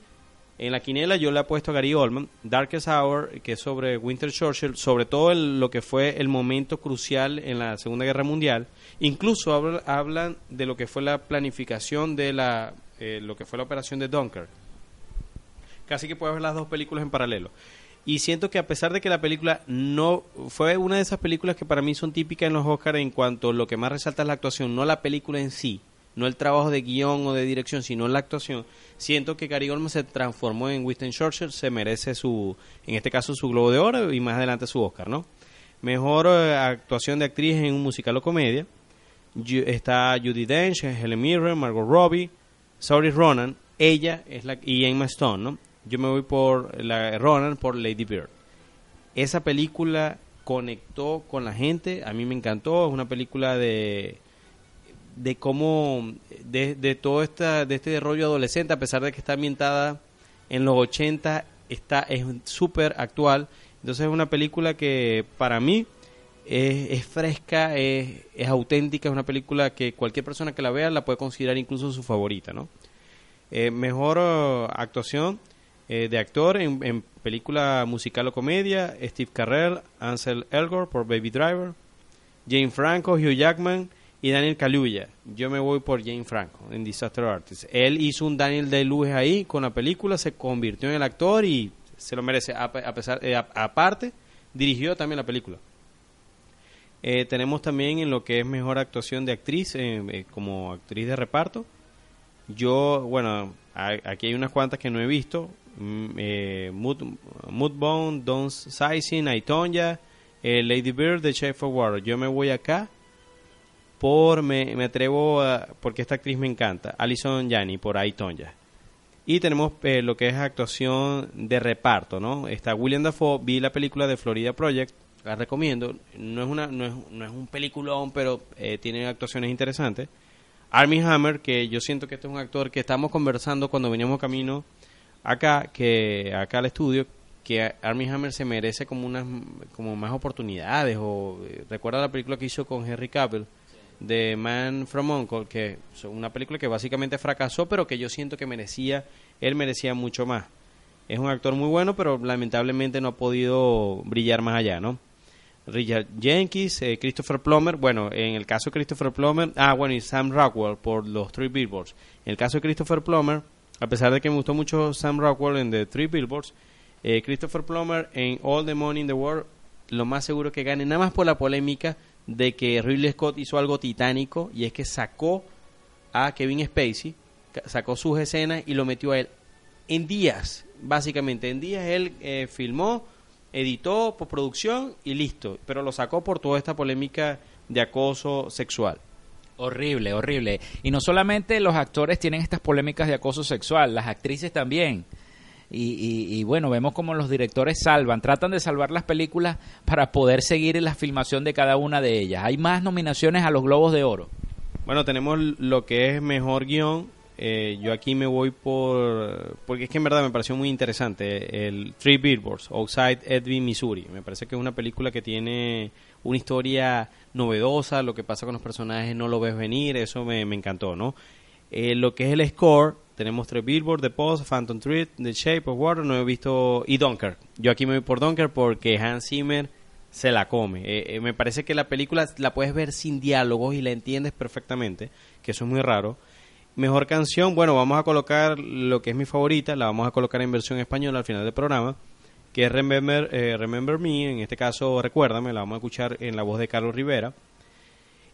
en la quiniela, yo le he puesto a Gary Oldman, Darkest Hour, que es sobre Winter Churchill, sobre todo lo que fue el momento crucial en la Segunda Guerra Mundial. Incluso habla- hablan de lo que fue la planificación de la, eh, lo que fue la operación de Dunkirk. Casi que puedes ver las dos películas en paralelo. Y siento que a pesar de que la película no fue una de esas películas que para mí son típicas en los Oscars en cuanto lo que más resalta es la actuación, no la película en sí, no el trabajo de guion o de dirección, sino la actuación, siento que Gary Oldman se transformó en Winston Churchill, se merece su, en este caso su Globo de Oro y más adelante su Oscar, ¿no? Mejor eh, actuación de actriz en un musical o comedia. Está Judy Dench, Helen Mirren, Margot Robbie, Saoirse Ronan, ella es la y Emma Stone, ¿no? Yo me voy por la Ronan por Lady Bird. Esa película conectó con la gente, a mí me encantó, es una película de de cómo de, de todo esta de este rollo adolescente a pesar de que está ambientada en los 80 está es súper actual entonces es una película que para mí es, es fresca es, es auténtica es una película que cualquier persona que la vea la puede considerar incluso su favorita no Eh, mejor eh, actuación eh, de actor en, en película musical o comedia Steve Carell Ansel Elgort por Baby Driver Jane Franco, Hugh Jackman y Daniel Kaluuya. Yo me voy por Jane Franco en Disaster Artist. Él hizo un Daniel Day-Lewis ahí con la película, se convirtió en el actor y se lo merece. A, a pesar, eh, aparte, dirigió también la película. Eh, tenemos también en lo que es mejor actuación de actriz, eh, eh, como actriz de reparto. Yo, bueno, aquí hay unas cuantas que no he visto. Mm, eh, Mood, Moodbone, Don Sizing, Aitonya, eh, Lady Bird, The Chef Water. Yo me voy acá por, me, me atrevo a, porque esta actriz me encanta, Alison Janney por Aitonya. Y tenemos eh, lo que es actuación de reparto, ¿no? Está William Dafoe, vi la película de Florida Project, la recomiendo. No es, una, no es, no es un peliculón, pero eh, tiene actuaciones interesantes. Armie Hammer, que yo siento que este es un actor que estamos conversando cuando veníamos camino acá, que acá al estudio, que Armie Hammer se merece como unas como más oportunidades o eh, recuerda la película que hizo con Henry Cavill de Man from Uncle que es una película que básicamente fracasó pero que yo siento que merecía él merecía mucho más es un actor muy bueno pero lamentablemente no ha podido brillar más allá no Richard Jenkins, eh, Christopher Plummer, bueno, en el caso de Christopher Plummer, ah, bueno, y Sam Rockwell por los Three Billboards. En el caso de Christopher Plummer, a pesar de que me gustó mucho Sam Rockwell en The Three Billboards, eh, Christopher Plummer en All the Money in the World, lo más seguro que gane, nada más por la polémica de que Ridley Scott hizo algo titánico y es que sacó a Kevin Spacey, sacó sus escenas y lo metió a él en días, básicamente. En días él eh, filmó, editó, postproducción y listo. Pero lo sacó por toda esta polémica de acoso sexual. Horrible, horrible. Y no solamente los actores tienen estas polémicas de acoso sexual, las actrices también. Y, y- y bueno, vemos como los directores salvan, tratan de salvar las películas para poder seguir la filmación de cada una de ellas. Hay más nominaciones a los Globos de Oro. Bueno, tenemos lo que es mejor guion. Eh, yo aquí me voy por... Porque es que en verdad me pareció muy interesante. El Three Billboards, Outside Edwin, Missouri. Me parece que es una película que tiene una historia novedosa. Lo que pasa con los personajes no lo ves venir. Eso me, me encantó, ¿no? Eh, lo que es el score, tenemos Three Billboards, The Post, Phantom Thread, The Shape of Water. No he visto... Y Dunkirk. Yo aquí me voy por Dunkirk porque Hans Zimmer se la come. Eh, eh, me parece que la película la puedes ver sin diálogos y la entiendes perfectamente, que eso es muy raro. Mejor canción, bueno, vamos a colocar lo que es mi favorita, la vamos a colocar en versión española al final del programa, que es Remember, eh, Remember Me, en este caso Recuérdame, la vamos a escuchar en la voz de Carlos Rivera.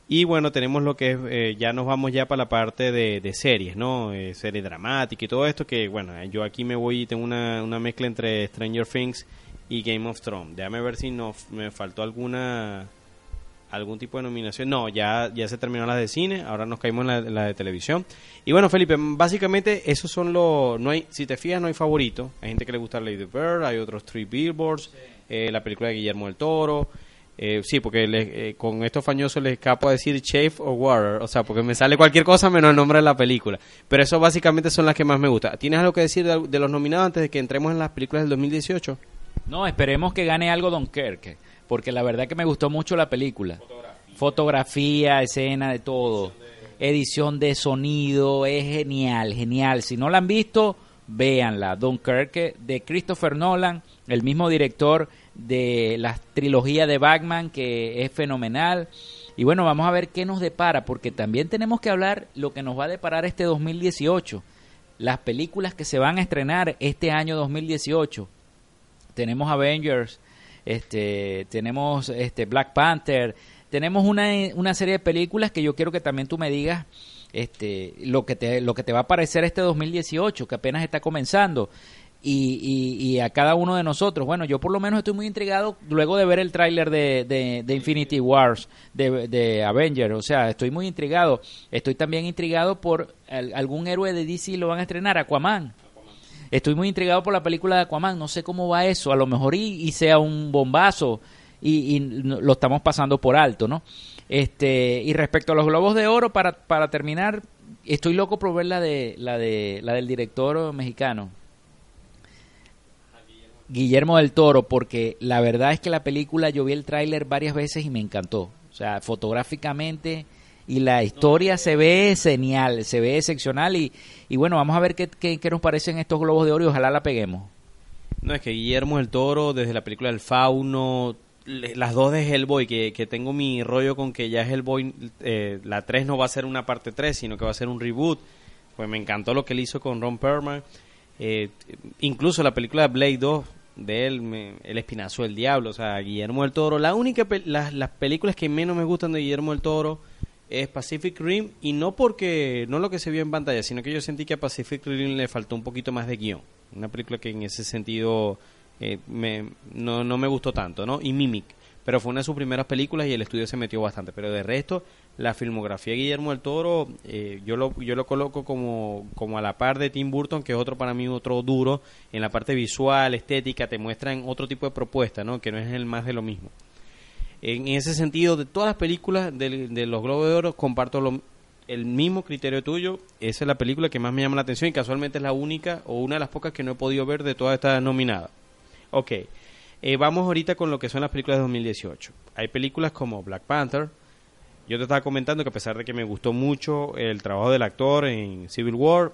Y bueno, tenemos lo que es, eh, ya nos vamos ya para la parte de, de series, ¿no? Eh, serie dramática y todo esto, que bueno, eh, yo aquí me voy y tengo una, una mezcla entre Stranger Things y Game of Thrones. Déjame ver si no, me faltó alguna algún tipo de nominación. No, ya, ya se terminó la de cine, ahora nos caímos en la, la de televisión. Y bueno, Felipe, básicamente esos son los... No hay, si te fijas, no hay favorito. Hay gente que le gusta Lady Bird, hay otros Three Billboards, eh, la película de Guillermo del Toro. Eh, sí, porque le- eh, con estos fañosos les escapo a decir Shape o Water, o sea, porque me sale cualquier cosa menos el nombre de la película. Pero eso básicamente son las que más me gustan. ¿Tienes algo que decir de, de los nominados antes de que entremos en las películas del 2018? No, esperemos que gane algo Dunkerque, porque la verdad que me gustó mucho la película. Fotografía, escena, de todo. Edición de sonido, es genial, genial. Si no la han visto, véanla. Dunkerque de Christopher Nolan, el mismo director de la trilogía de Batman, que es fenomenal. Y bueno, vamos a ver qué nos depara, porque también tenemos que hablar lo que nos va a deparar este 2018. Las películas que se van a estrenar este año 2018 tenemos Avengers, este, tenemos este Black Panther, tenemos una, una serie de películas que yo quiero que también tú me digas este lo que te lo que te va a parecer este 2018 que apenas está comenzando. Y, y, a cada uno de nosotros. Bueno yo por lo menos estoy muy intrigado luego de ver el tráiler de, de, de Infinity Wars de, de Avengers. O sea estoy muy intrigado. Estoy también intrigado por al- algún héroe de DC lo van a estrenar Aquaman Estoy muy intrigado por la película de Aquaman, no sé cómo va eso, a lo mejor y, sea un bombazo y, y lo estamos pasando por alto, ¿no? Este, y respecto a los globos de oro, para, para terminar, estoy loco por ver la de la de la del director mexicano. Guillermo del Toro, porque la verdad es que la película yo vi el tráiler varias veces y me encantó. O sea, fotográficamente y la historia se ve genial, se ve excepcional y, y bueno, vamos a ver qué, qué, qué nos parecen estos globos de oro y ojalá la peguemos. No, es que Guillermo del Toro, desde la película El Fauno, las dos de Hellboy, que, que tengo mi rollo con que ya Hellboy, eh, la 3 no va a ser una parte 3, sino que va a ser un reboot. Pues me encantó lo que él hizo con Ron Perlman. Eh, incluso la película de Blade 2 de él, me- El Espinazo del Diablo, o sea, Guillermo del Toro. La única, las, las películas que menos me gustan de Guillermo del Toro es Pacific Rim y no porque no lo que se vio en pantalla, sino que yo sentí que a Pacific Rim le faltó un poquito más de guion. Una película que en ese sentido eh, me, no, no me gustó tanto, ¿no? Y Mimic. Pero fue una de sus primeras películas y el estudio se metió bastante. Pero de resto, la filmografía de Guillermo del Toro, eh, yo, lo, yo lo coloco como, como a la par de Tim Burton, que es otro para mí otro duro. En la parte visual, estética, te muestran otro tipo de propuesta, ¿no? Que no es el más de lo mismo. En ese sentido, de todas las películas de, de los Globos de Oro, comparto lo- el mismo criterio tuyo. Esa es la película que más me llama la atención y casualmente es la única o una de las pocas que no he podido ver de todas estas nominadas. Ok, eh, vamos ahorita con lo que son las películas de 2018. Hay películas como Black Panther. Yo te estaba comentando que a pesar de que me gustó mucho el trabajo del actor en Civil War,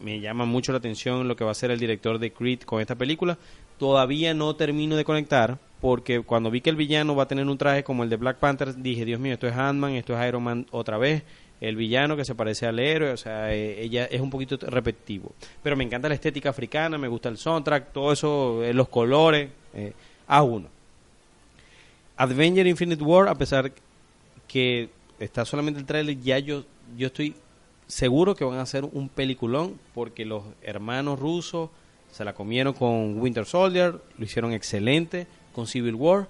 me llama mucho la atención lo que va a hacer el director de Creed con esta película. Todavía no termino de conectar porque cuando vi que el villano va a tener un traje como el de Black Panther, dije, Dios mío, esto es Ant-Man, esto es Iron Man otra vez, el villano que se parece al héroe, o sea, eh, ella es un poquito repetitivo. Pero me encanta la estética africana, me gusta el soundtrack, todo eso, eh, los colores, eh, a uno. Avenger Infinite War, a pesar que está solamente el trailer, ya yo, yo estoy seguro que van a hacer un peliculón porque los hermanos rusos se la comieron con Winter Soldier, lo hicieron excelente con Civil War.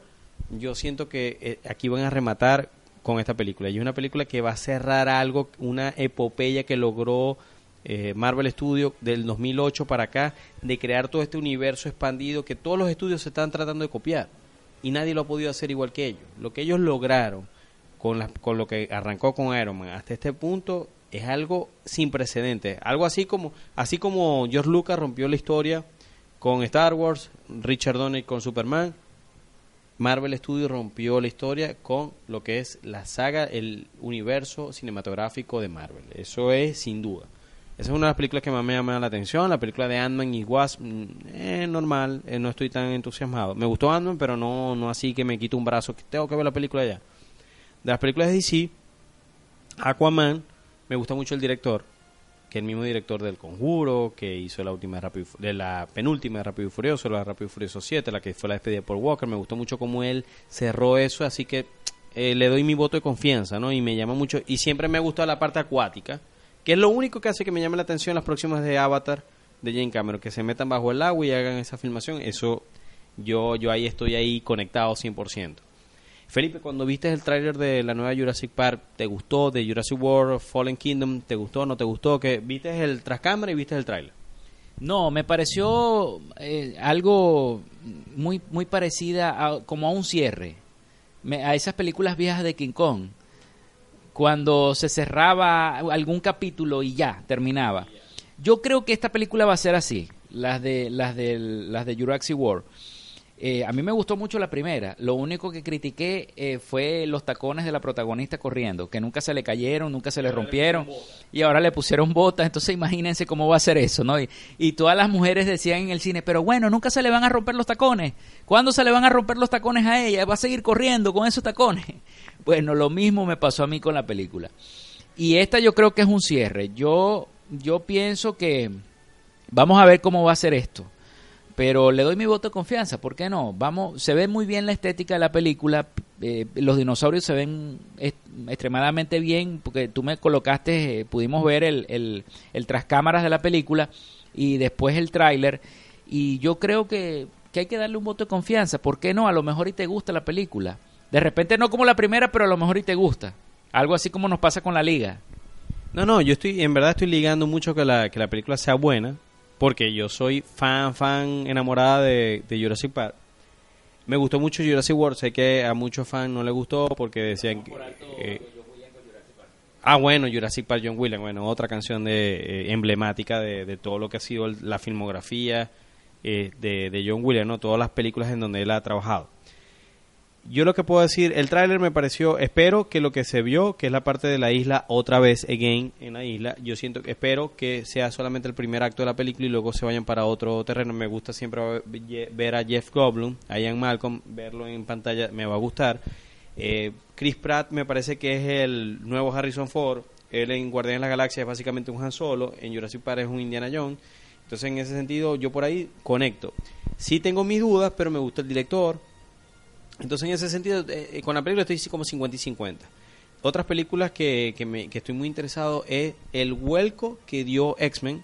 Yo siento que eh, aquí van a rematar con esta película. Y es una película que va a cerrar algo, una epopeya que logró eh, Marvel Studios del 2008 para acá, de crear todo este universo expandido que todos los estudios se están tratando de copiar. Y nadie lo ha podido hacer igual que ellos. Lo que ellos lograron con, con lo que arrancó con Iron Man hasta este punto es algo sin precedentes. Algo así como, así como George Lucas rompió la historia con Star Wars, Richard Donner con Superman, Marvel Studios rompió la historia con lo que es la saga, el universo cinematográfico de Marvel. Eso es sin duda. Esa es una de las películas que más me llama la atención. La película de Ant-Man y Wasp, mm, eh, normal, eh, no estoy tan entusiasmado. Me gustó Ant-Man, pero no, no así que me quito un brazo, que tengo que ver la película ya. De las películas de DC, Aquaman, me gusta mucho el director, que es el mismo director del Conjuro, que hizo la última de Rápido de la penúltima de Rápido y Furioso, la de Rápido y Furioso 7, la que fue la despedida por Walker, me gustó mucho cómo él cerró eso, así que eh, le doy mi voto de confianza, ¿no? Y me llama mucho, y siempre me ha gustado la parte acuática, que es lo único que hace que me llame la atención las próximas de Avatar de Jane Cameron, que se metan bajo el agua y hagan esa filmación, eso yo, yo ahí estoy ahí conectado 100%. Felipe, cuando viste el tráiler de la nueva Jurassic Park, ¿te gustó? De Jurassic World, Fallen Kingdom, ¿te gustó? ¿No te gustó? que ¿Viste el tras cámara y viste el tráiler? No, me pareció eh, algo muy muy parecida a, como a un cierre. Me- a esas películas viejas de King Kong. Cuando se cerraba algún capítulo y ya, terminaba. Yo creo que esta película va a ser así, las de las de las de Jurassic World. Eh, a mí me gustó mucho la primera. Lo único que critiqué eh, fue los tacones de la protagonista corriendo, que nunca se le cayeron, nunca se le rompieron y ahora le pusieron botas. Entonces imagínense cómo va a ser eso, ¿no? Y, y todas las mujeres decían en el cine, pero bueno, nunca se le van a romper los tacones. ¿Cuándo se le van a romper los tacones a ella? Va a seguir corriendo con esos tacones. *laughs* Bueno, lo mismo me pasó a mí con la película. Y esta yo creo que es un cierre. Yo, yo pienso que vamos a ver cómo va a ser esto pero le doy mi voto de confianza, ¿por qué no? Vamos, se ve muy bien la estética de la película, eh, los dinosaurios se ven extremadamente bien, porque tú me colocaste, eh, pudimos ver el, el, el tras cámaras de la película y después el tráiler, y yo creo que, que hay que darle un voto de confianza, ¿por qué no? A lo mejor y te gusta la película. De repente no como la primera, pero a lo mejor y te gusta. Algo así como nos pasa con la liga. No, no, yo estoy, en verdad estoy ligando mucho que la, que la película sea buena, porque yo soy fan, fan enamorada de, de Jurassic Park. Me gustó mucho Jurassic World, sé que a muchos fans no les gustó porque decían que... eh, ah, bueno, Jurassic Park, John Williams, bueno, otra canción de, eh, emblemática de, de todo lo que ha sido el- la filmografía eh, de, de John Williams, ¿no? Todas las películas en donde él ha trabajado. Yo lo que puedo decir, el tráiler me pareció, espero que lo que se vio, que es la parte de la isla, otra vez, again, en la isla, yo siento, espero que sea solamente el primer acto de la película y luego se vayan para otro terreno. Me gusta siempre ve- ver a Jeff Goldblum, a Ian Malcolm, verlo en pantalla, me va a gustar. Eh, Chris Pratt me parece que es el nuevo Harrison Ford, él en Guardianes de la Galaxia es básicamente un Han Solo, en Jurassic Park es un Indiana Jones, entonces en ese sentido yo por ahí conecto. Sí tengo mis dudas, pero me gusta el director, entonces, en ese sentido, eh, eh, con la película estoy como 50 y 50. Otras películas que, que, me, que estoy muy interesado es el vuelco que dio X-Men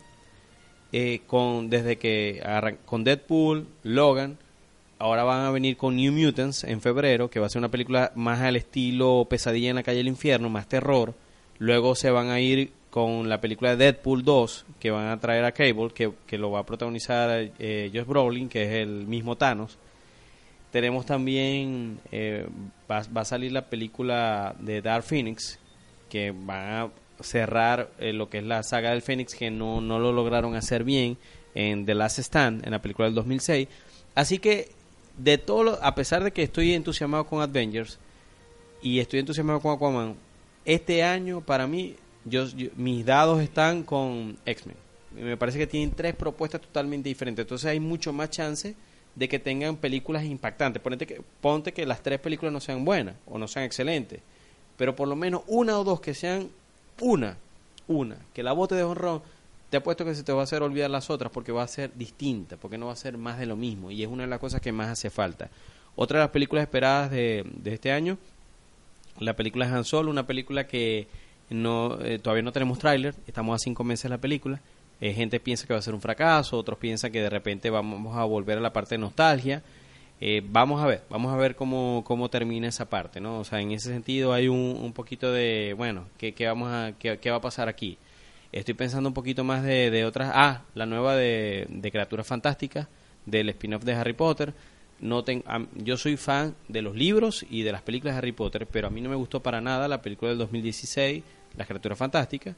eh, con desde que con Deadpool, Logan, ahora van a venir con New Mutants en febrero, que va a ser una película más al estilo Pesadilla en la calle del infierno, más terror. Luego se van a ir con la película de Deadpool 2, que van a traer a Cable, que, que lo va a protagonizar eh, Josh Brolin, que es el mismo Thanos Tenemos también, eh, va, va a salir la película de Dark Phoenix, que va a cerrar eh, lo que es la saga del Phoenix, que no, no lo lograron hacer bien en The Last Stand, en la película del 2006. Así que, de todo lo- a pesar de que estoy entusiasmado con Avengers y estoy entusiasmado con Aquaman, este año para mí, yo- mis dados están con X-Men. Me parece que tienen tres propuestas totalmente diferentes. Entonces hay mucho más chance de que tengan películas impactantes. Ponte que, ponte que las tres películas no sean buenas o no sean excelentes. Pero por lo menos una o dos que sean una, una, que la bote de honrón, te apuesto que se te va a hacer olvidar las otras porque va a ser distinta, porque no va a ser más de lo mismo. Y es una de las cosas que más hace falta. Otra de las películas esperadas de, de este año, la película Han Solo, una película que no eh, todavía no tenemos tráiler, estamos a cinco meses de la película. Eh, gente piensa que va a ser un fracaso, otros piensan que de repente vamos a volver a la parte de nostalgia. Eh, vamos a ver, vamos a ver cómo, cómo termina esa parte, ¿no? O sea, en ese sentido hay un, un poquito de, bueno, ¿qué, qué vamos a, qué, qué va a pasar aquí? Estoy pensando un poquito más de, de otras, ah, la nueva de, de Criaturas Fantásticas, del spin-off de Harry Potter. No ten- yo soy fan de los libros y de las películas de Harry Potter, pero a mí no me gustó para nada la película del 2016, Las Criaturas Fantásticas.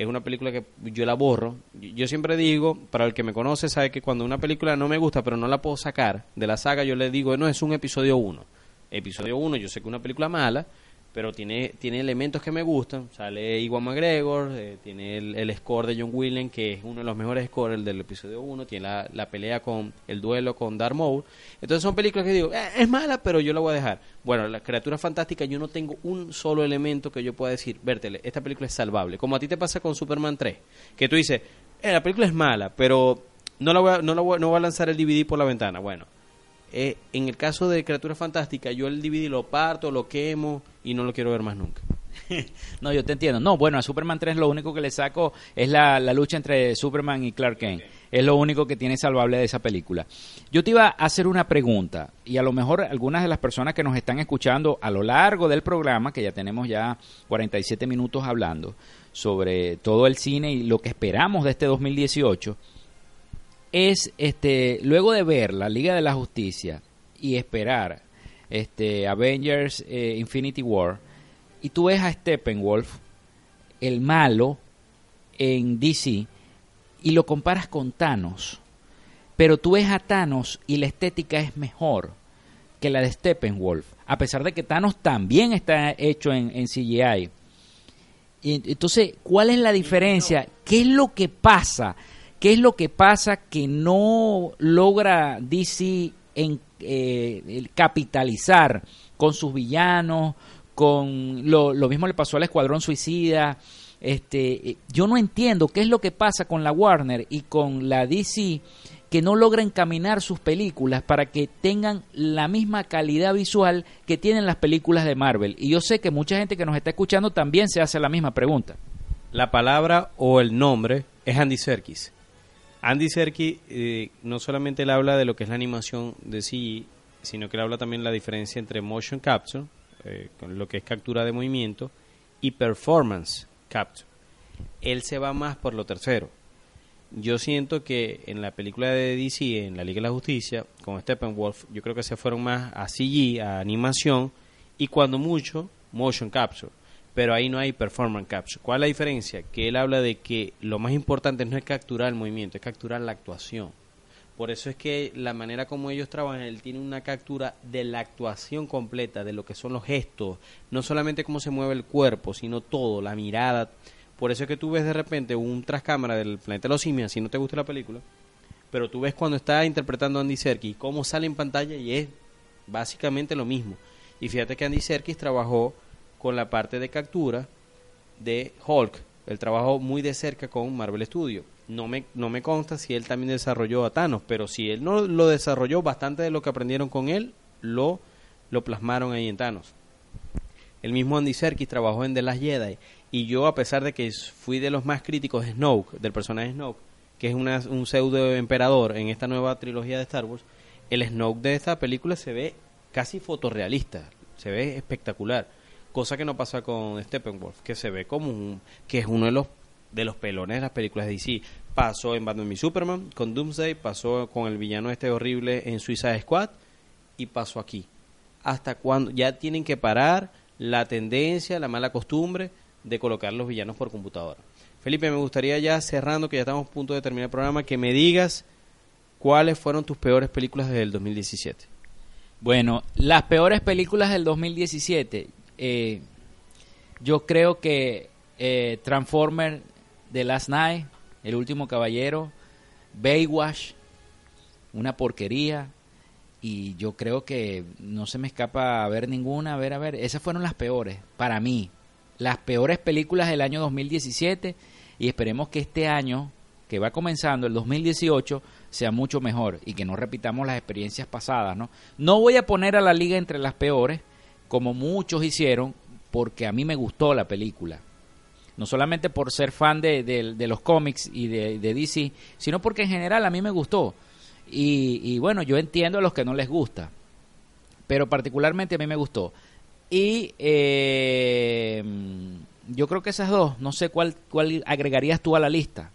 Es una película que yo la borro. Yo- siempre digo, para el que me conoce, sabe que cuando una película no me gusta, pero no la puedo sacar de la saga, yo le digo, no, es un episodio 1. Episodio 1, yo sé que es una película mala, pero tiene, tiene elementos que me gustan. Sale Iwan McGregor, eh, tiene el, el score de John Williams, que es uno de los mejores scores el del episodio 1, tiene la, la pelea con el duelo con Darth Maul. Entonces son películas que digo, "Eh, es mala, pero yo la voy a dejar. Bueno, la criatura fantástica, yo no tengo un solo elemento que yo pueda decir, vértele, esta película es salvable. Como a ti te pasa con Superman 3, que tú dices, "Eh, la película es mala, pero no la voy a, no la voy, no voy a lanzar el DVD por la ventana. Bueno, eh, en el caso de Criatura Fantástica, yo el DVD lo parto, lo quemo y no lo quiero ver más nunca. *laughs* No, yo te entiendo. No, bueno, a Superman 3 lo único que le saco es la, la lucha entre Superman y Clark Kent. Es lo único que tiene salvable de esa película. Yo te iba a hacer una pregunta y a lo mejor algunas de las personas que nos están escuchando a lo largo del programa, que ya tenemos ya 47 minutos hablando sobre todo el cine y lo que esperamos de este 2018, es este luego de ver la Liga de la Justicia y esperar este Avengers eh, Infinity War y tú ves a Steppenwolf el malo en DC y lo comparas con Thanos pero tú ves a Thanos y la estética es mejor que la de Steppenwolf a pesar de que Thanos también está hecho en, en CGI y entonces, ¿cuál es la diferencia? ¿Qué es lo que pasa? ¿Qué es lo que pasa que no logra DC en, eh, capitalizar con sus villanos? Con lo, lo mismo le pasó al Escuadrón Suicida. Este, eh, yo no entiendo qué es lo que pasa con la Warner y con la DC que no logra encaminar sus películas para que tengan la misma calidad visual que tienen las películas de Marvel. Y yo sé que mucha gente que nos está escuchando también se hace la misma pregunta. La palabra o el nombre es Andy Serkis. Andy Serkis eh, no solamente le habla de lo que es la animación de CGI, sino que le habla también la diferencia entre motion capture, eh, con lo que es captura de movimiento, y performance capture. Él se va más por lo tercero. Yo siento que en la película de DC, en la Liga de la Justicia, con Steppenwolf, yo creo que se fueron más a CG, a animación, y cuando mucho, motion capture. Pero ahí no hay performance capture. ¿Cuál es la diferencia? Que él habla de que lo más importante no es capturar el movimiento, es capturar la actuación. Por eso es que la manera como ellos trabajan, él tiene una captura de la actuación completa, de lo que son los gestos, no solamente cómo se mueve el cuerpo, sino todo, la mirada. Por eso es que tú ves de repente un trascámara del planeta de los simios, si no te gusta la película, pero tú ves cuando está interpretando a Andy Serkis cómo sale en pantalla y es básicamente lo mismo. Y fíjate que Andy Serkis trabajó con la parte de captura de Hulk. Él trabajó muy de cerca con Marvel Studios. No me, no me consta si él también desarrolló a Thanos, pero si él no lo desarrolló, bastante de lo que aprendieron con él lo, lo plasmaron ahí en Thanos. El mismo Andy Serkis trabajó en The Last Jedi y yo, a pesar de que fui de los más críticos de Snoke, del personaje Snoke, que es una, un pseudo emperador en esta nueva trilogía de Star Wars, el Snoke de esta película se ve casi fotorrealista, se ve espectacular, cosa que no pasa con Steppenwolf, que se ve como un, que es uno de los de los pelones de las películas de DC. Pasó en Batman y Superman con Doomsday, pasó con el villano este horrible en Suicide Squad y pasó aquí. Hasta cuando ya tienen que parar la tendencia, la mala costumbre de colocar los villanos por computadora. Felipe, me gustaría ya cerrando, que ya estamos a punto de terminar el programa, que me digas cuáles fueron tus peores películas del 2017. Bueno, las peores películas del 2017. Eh, yo creo que eh, Transformer The Last Night, El Último Caballero, Baywatch, una porquería. Y yo creo que no se me escapa ver ninguna. A ver, a ver. Esas fueron las peores, para mí. Las peores películas del año 2017. Y esperemos que este año, que va comenzando, el 2018, sea mucho mejor. Y que no repitamos las experiencias pasadas, ¿no? No voy a poner a la liga entre las peores, como muchos hicieron, porque a mí me gustó la película. No solamente por ser fan de, de- los cómics y de, de DC, sino porque en general a mí me gustó. Y, y bueno, yo entiendo a los que no les gusta, pero particularmente a mí me gustó. Y eh, yo creo que esas dos, no sé cuál, cuál agregarías tú a la lista.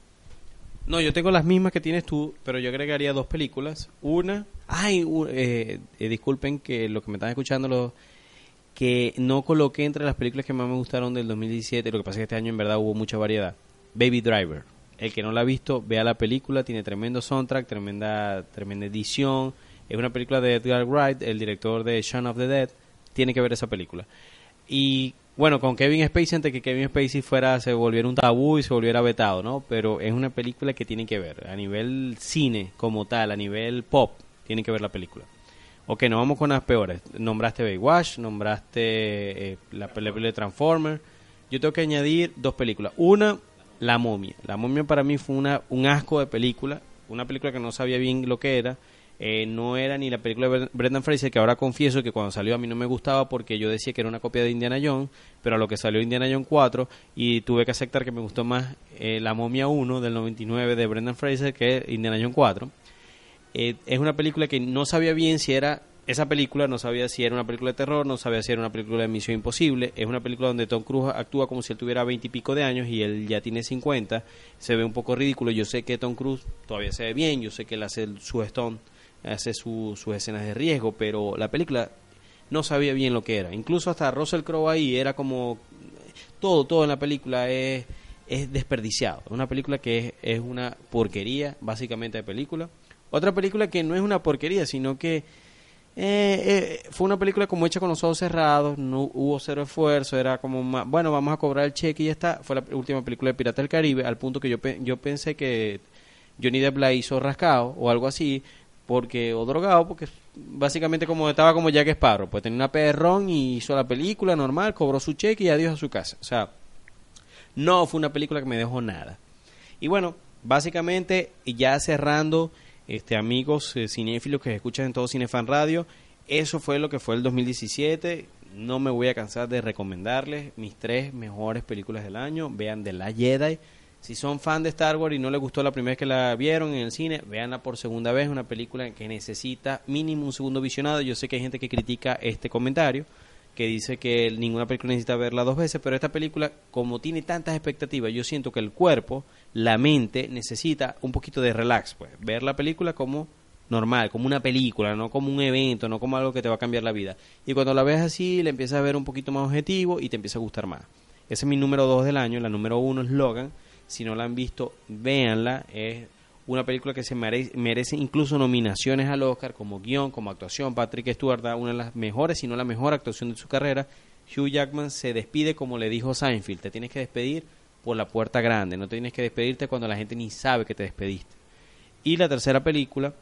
No, yo tengo las mismas que tienes tú, pero yo agregaría dos películas. Una, ay, u- eh, disculpen que lo que me están escuchando, lo, que no coloqué entre las películas que más me gustaron del 2017. Lo que pasa es que este año en verdad hubo mucha variedad. Baby Driver. El que no la ha visto, vea la película. Tiene tremendo soundtrack, tremenda, tremenda edición. Es una película de Edgar Wright, el director de Shaun of the Dead. Tiene que ver esa película. Y bueno, con Kevin Spacey, antes que Kevin Spacey fuera, se volviera un tabú y se volviera vetado, ¿no? Pero es una película que tienen que ver. A nivel cine como tal, a nivel pop, tienen que ver la película. Ok, nos vamos con las peores. Nombraste Baywatch, nombraste eh, la película de Transformer. Yo tengo que añadir dos películas. Una, La Momia. La Momia para mí fue una, un asco de película. Una película que no sabía bien lo que era. Eh, no era ni la película de Bre- Brendan Fraser, que ahora confieso que cuando salió a mí no me gustaba porque yo decía que era una copia de Indiana Jones, pero a lo que salió Indiana Jones 4 y tuve que aceptar que me gustó más eh, La Momia 1 del 99 de Brendan Fraser que Indiana Jones 4. Eh, es una película que no sabía bien si era esa película, no sabía si era una película de terror, no sabía si era una película de Misión Imposible. Es una película donde Tom Cruise actúa como si él tuviera veintipico de años y él ya tiene 50. Se ve un poco ridículo. Yo sé que Tom Cruise todavía se ve bien, yo sé que él hace su stone, hace su- sus escenas de riesgo, pero la película no sabía bien lo que era. Incluso hasta Russell Crowe ahí era como todo, todo en la película es, es desperdiciado. Es una película que es, es una porquería, básicamente, de película. Otra película que no es una porquería, sino que eh, eh, fue una película como hecha con los ojos cerrados, no hubo cero esfuerzo, era como, ma- bueno, vamos a cobrar el cheque y ya está. Fue la última película de Pirata del Caribe, al punto que yo, yo pensé que Johnny Depp la hizo rascado o algo así, porque o drogado, porque básicamente como estaba como Jack Sparrow, pues tenía una perrón y hizo la película normal, cobró su cheque y adiós a su casa. O sea, no fue una película que me dejó nada. Y bueno, básicamente, ya cerrando, este amigos eh, cinéfilos que escuchan en todo Cinefan Radio, eso fue lo que fue el 2017. No me voy a cansar de recomendarles mis tres mejores películas del año. Vean The Last Jedi. Si son fan de Star Wars y no les gustó la primera vez que la vieron en el cine, véanla por segunda vez. Una película que necesita mínimo un segundo visionado. Yo sé que hay gente que critica este comentario, que dice que ninguna película necesita verla dos veces, pero esta película, como tiene tantas expectativas, yo siento que el cuerpo, la mente, necesita un poquito de relax, pues. Ver la película como normal, como una película, no como un evento, no como algo que te va a cambiar la vida. Y cuando la ves así, le empiezas a ver un poquito más objetivo y te empieza a gustar más. Ese es mi número dos del año. La número uno es Logan. Si no la han visto, véanla. Es una película que se merece, merece incluso nominaciones al Oscar como guion, como actuación. Patrick Stewart da una de las mejores, si no la mejor actuación de su carrera. Hugh Jackman se despide como le dijo Seinfeld. Te tienes que despedir por la puerta grande. No tienes que despedirte cuando la gente ni sabe que te despediste. Y la tercera película,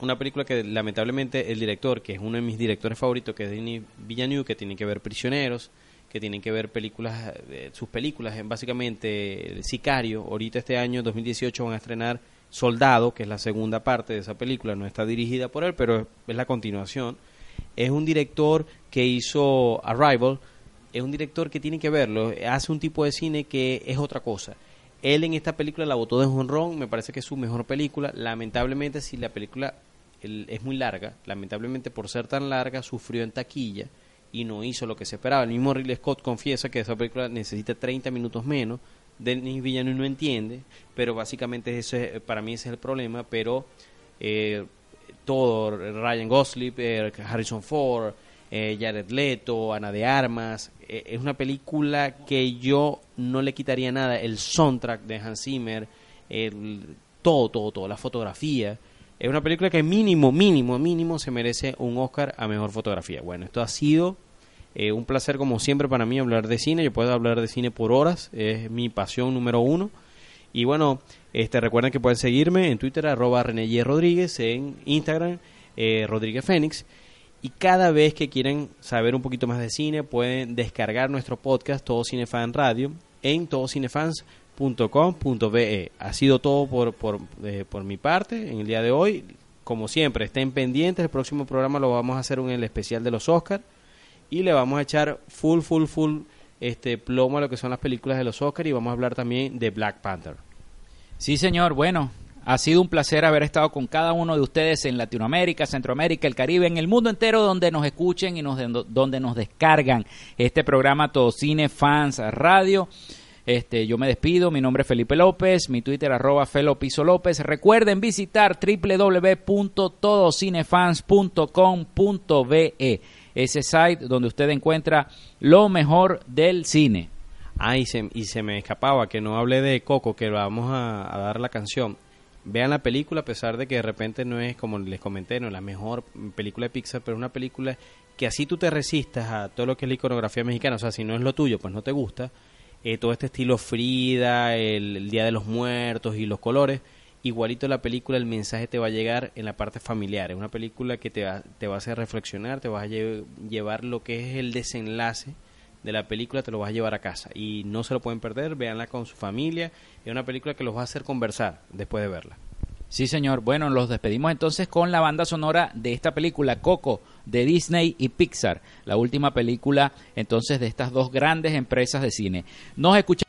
una película que lamentablemente el director, que es uno de mis directores favoritos, que es Denis Villeneuve, que tiene que ver Prisioneros, que tienen que ver películas, eh, sus películas, en básicamente el Sicario. Ahorita este año, 2018, van a estrenar Soldado, que es la segunda parte de esa película. No está dirigida por él, pero es la continuación. Es un director que hizo Arrival. Es un director que tiene que verlo. Hace un tipo de cine que es otra cosa. Él en esta película la votó de jonrón. Me parece que es su mejor película. Lamentablemente, si la película el- es muy larga, lamentablemente por ser tan larga, sufrió en taquilla y no hizo lo que se esperaba. El mismo Ridley Scott confiesa que esa película necesita 30 minutos menos. Denis Villeneuve no entiende, pero básicamente ese, para mí ese es el problema. Pero eh, todo, Ryan Gosling, eh, Harrison Ford, eh, Jared Leto, Ana de Armas. Eh, es una película que yo no le quitaría nada. El soundtrack de Hans Zimmer, todo, todo, todo, la fotografía. Es una película que mínimo, mínimo, mínimo se merece un Oscar a Mejor Fotografía. Bueno, esto ha sido eh, un placer como siempre para mí hablar de cine. Yo puedo hablar de cine por horas. Es mi pasión número uno. Y bueno, este, recuerden que pueden seguirme en Twitter, arroba René. Rodríguez, en Instagram, eh, Rodríguez Fénix. Y cada vez que quieren saber un poquito más de cine, pueden descargar nuestro podcast Todo Cinefan Radio en todocinefans.com.be. Ha sido todo por, por, eh, por mi parte en el día de hoy. Como siempre, estén pendientes. El próximo programa lo vamos a hacer en el especial de los Oscars. Y le vamos a echar full, full, full este plomo a lo que son las películas de los Oscars. Y vamos a hablar también de Black Panther. Sí, señor. Bueno, ha sido un placer haber estado con cada uno de ustedes en Latinoamérica, Centroamérica, el Caribe, en el mundo entero donde nos escuchen y nos, donde nos descargan este programa Todo Cine Fans Radio. Este, yo me despido, mi nombre es Felipe López, mi Twitter arroba Felopiso López. Recuerden visitar www.todocinefans.com.be, ese site donde usted encuentra lo mejor del cine. Ah, y se, y se me escapaba que no hablé de Coco, que vamos a, a dar la canción vean la película a pesar de que de repente no es como les comenté no la mejor película de Pixar pero es una película que así tú te resistas a todo lo que es la iconografía mexicana. O sea si no es lo tuyo pues no te gusta. Eh, todo este estilo Frida el, Día de los Muertos y los colores igualito la película el mensaje te va a llegar en la parte familiar. Es una película que te va, te va a hacer reflexionar te va a llevar lo que es el desenlace de la película te lo vas a llevar a casa y no se lo pueden perder, véanla con su familia, es una película que los va a hacer conversar después de verla. Sí, señor. Bueno, los despedimos entonces con la banda sonora de esta película, Coco, de Disney y Pixar, la última película entonces de estas dos grandes empresas de cine. Nos escuchamos.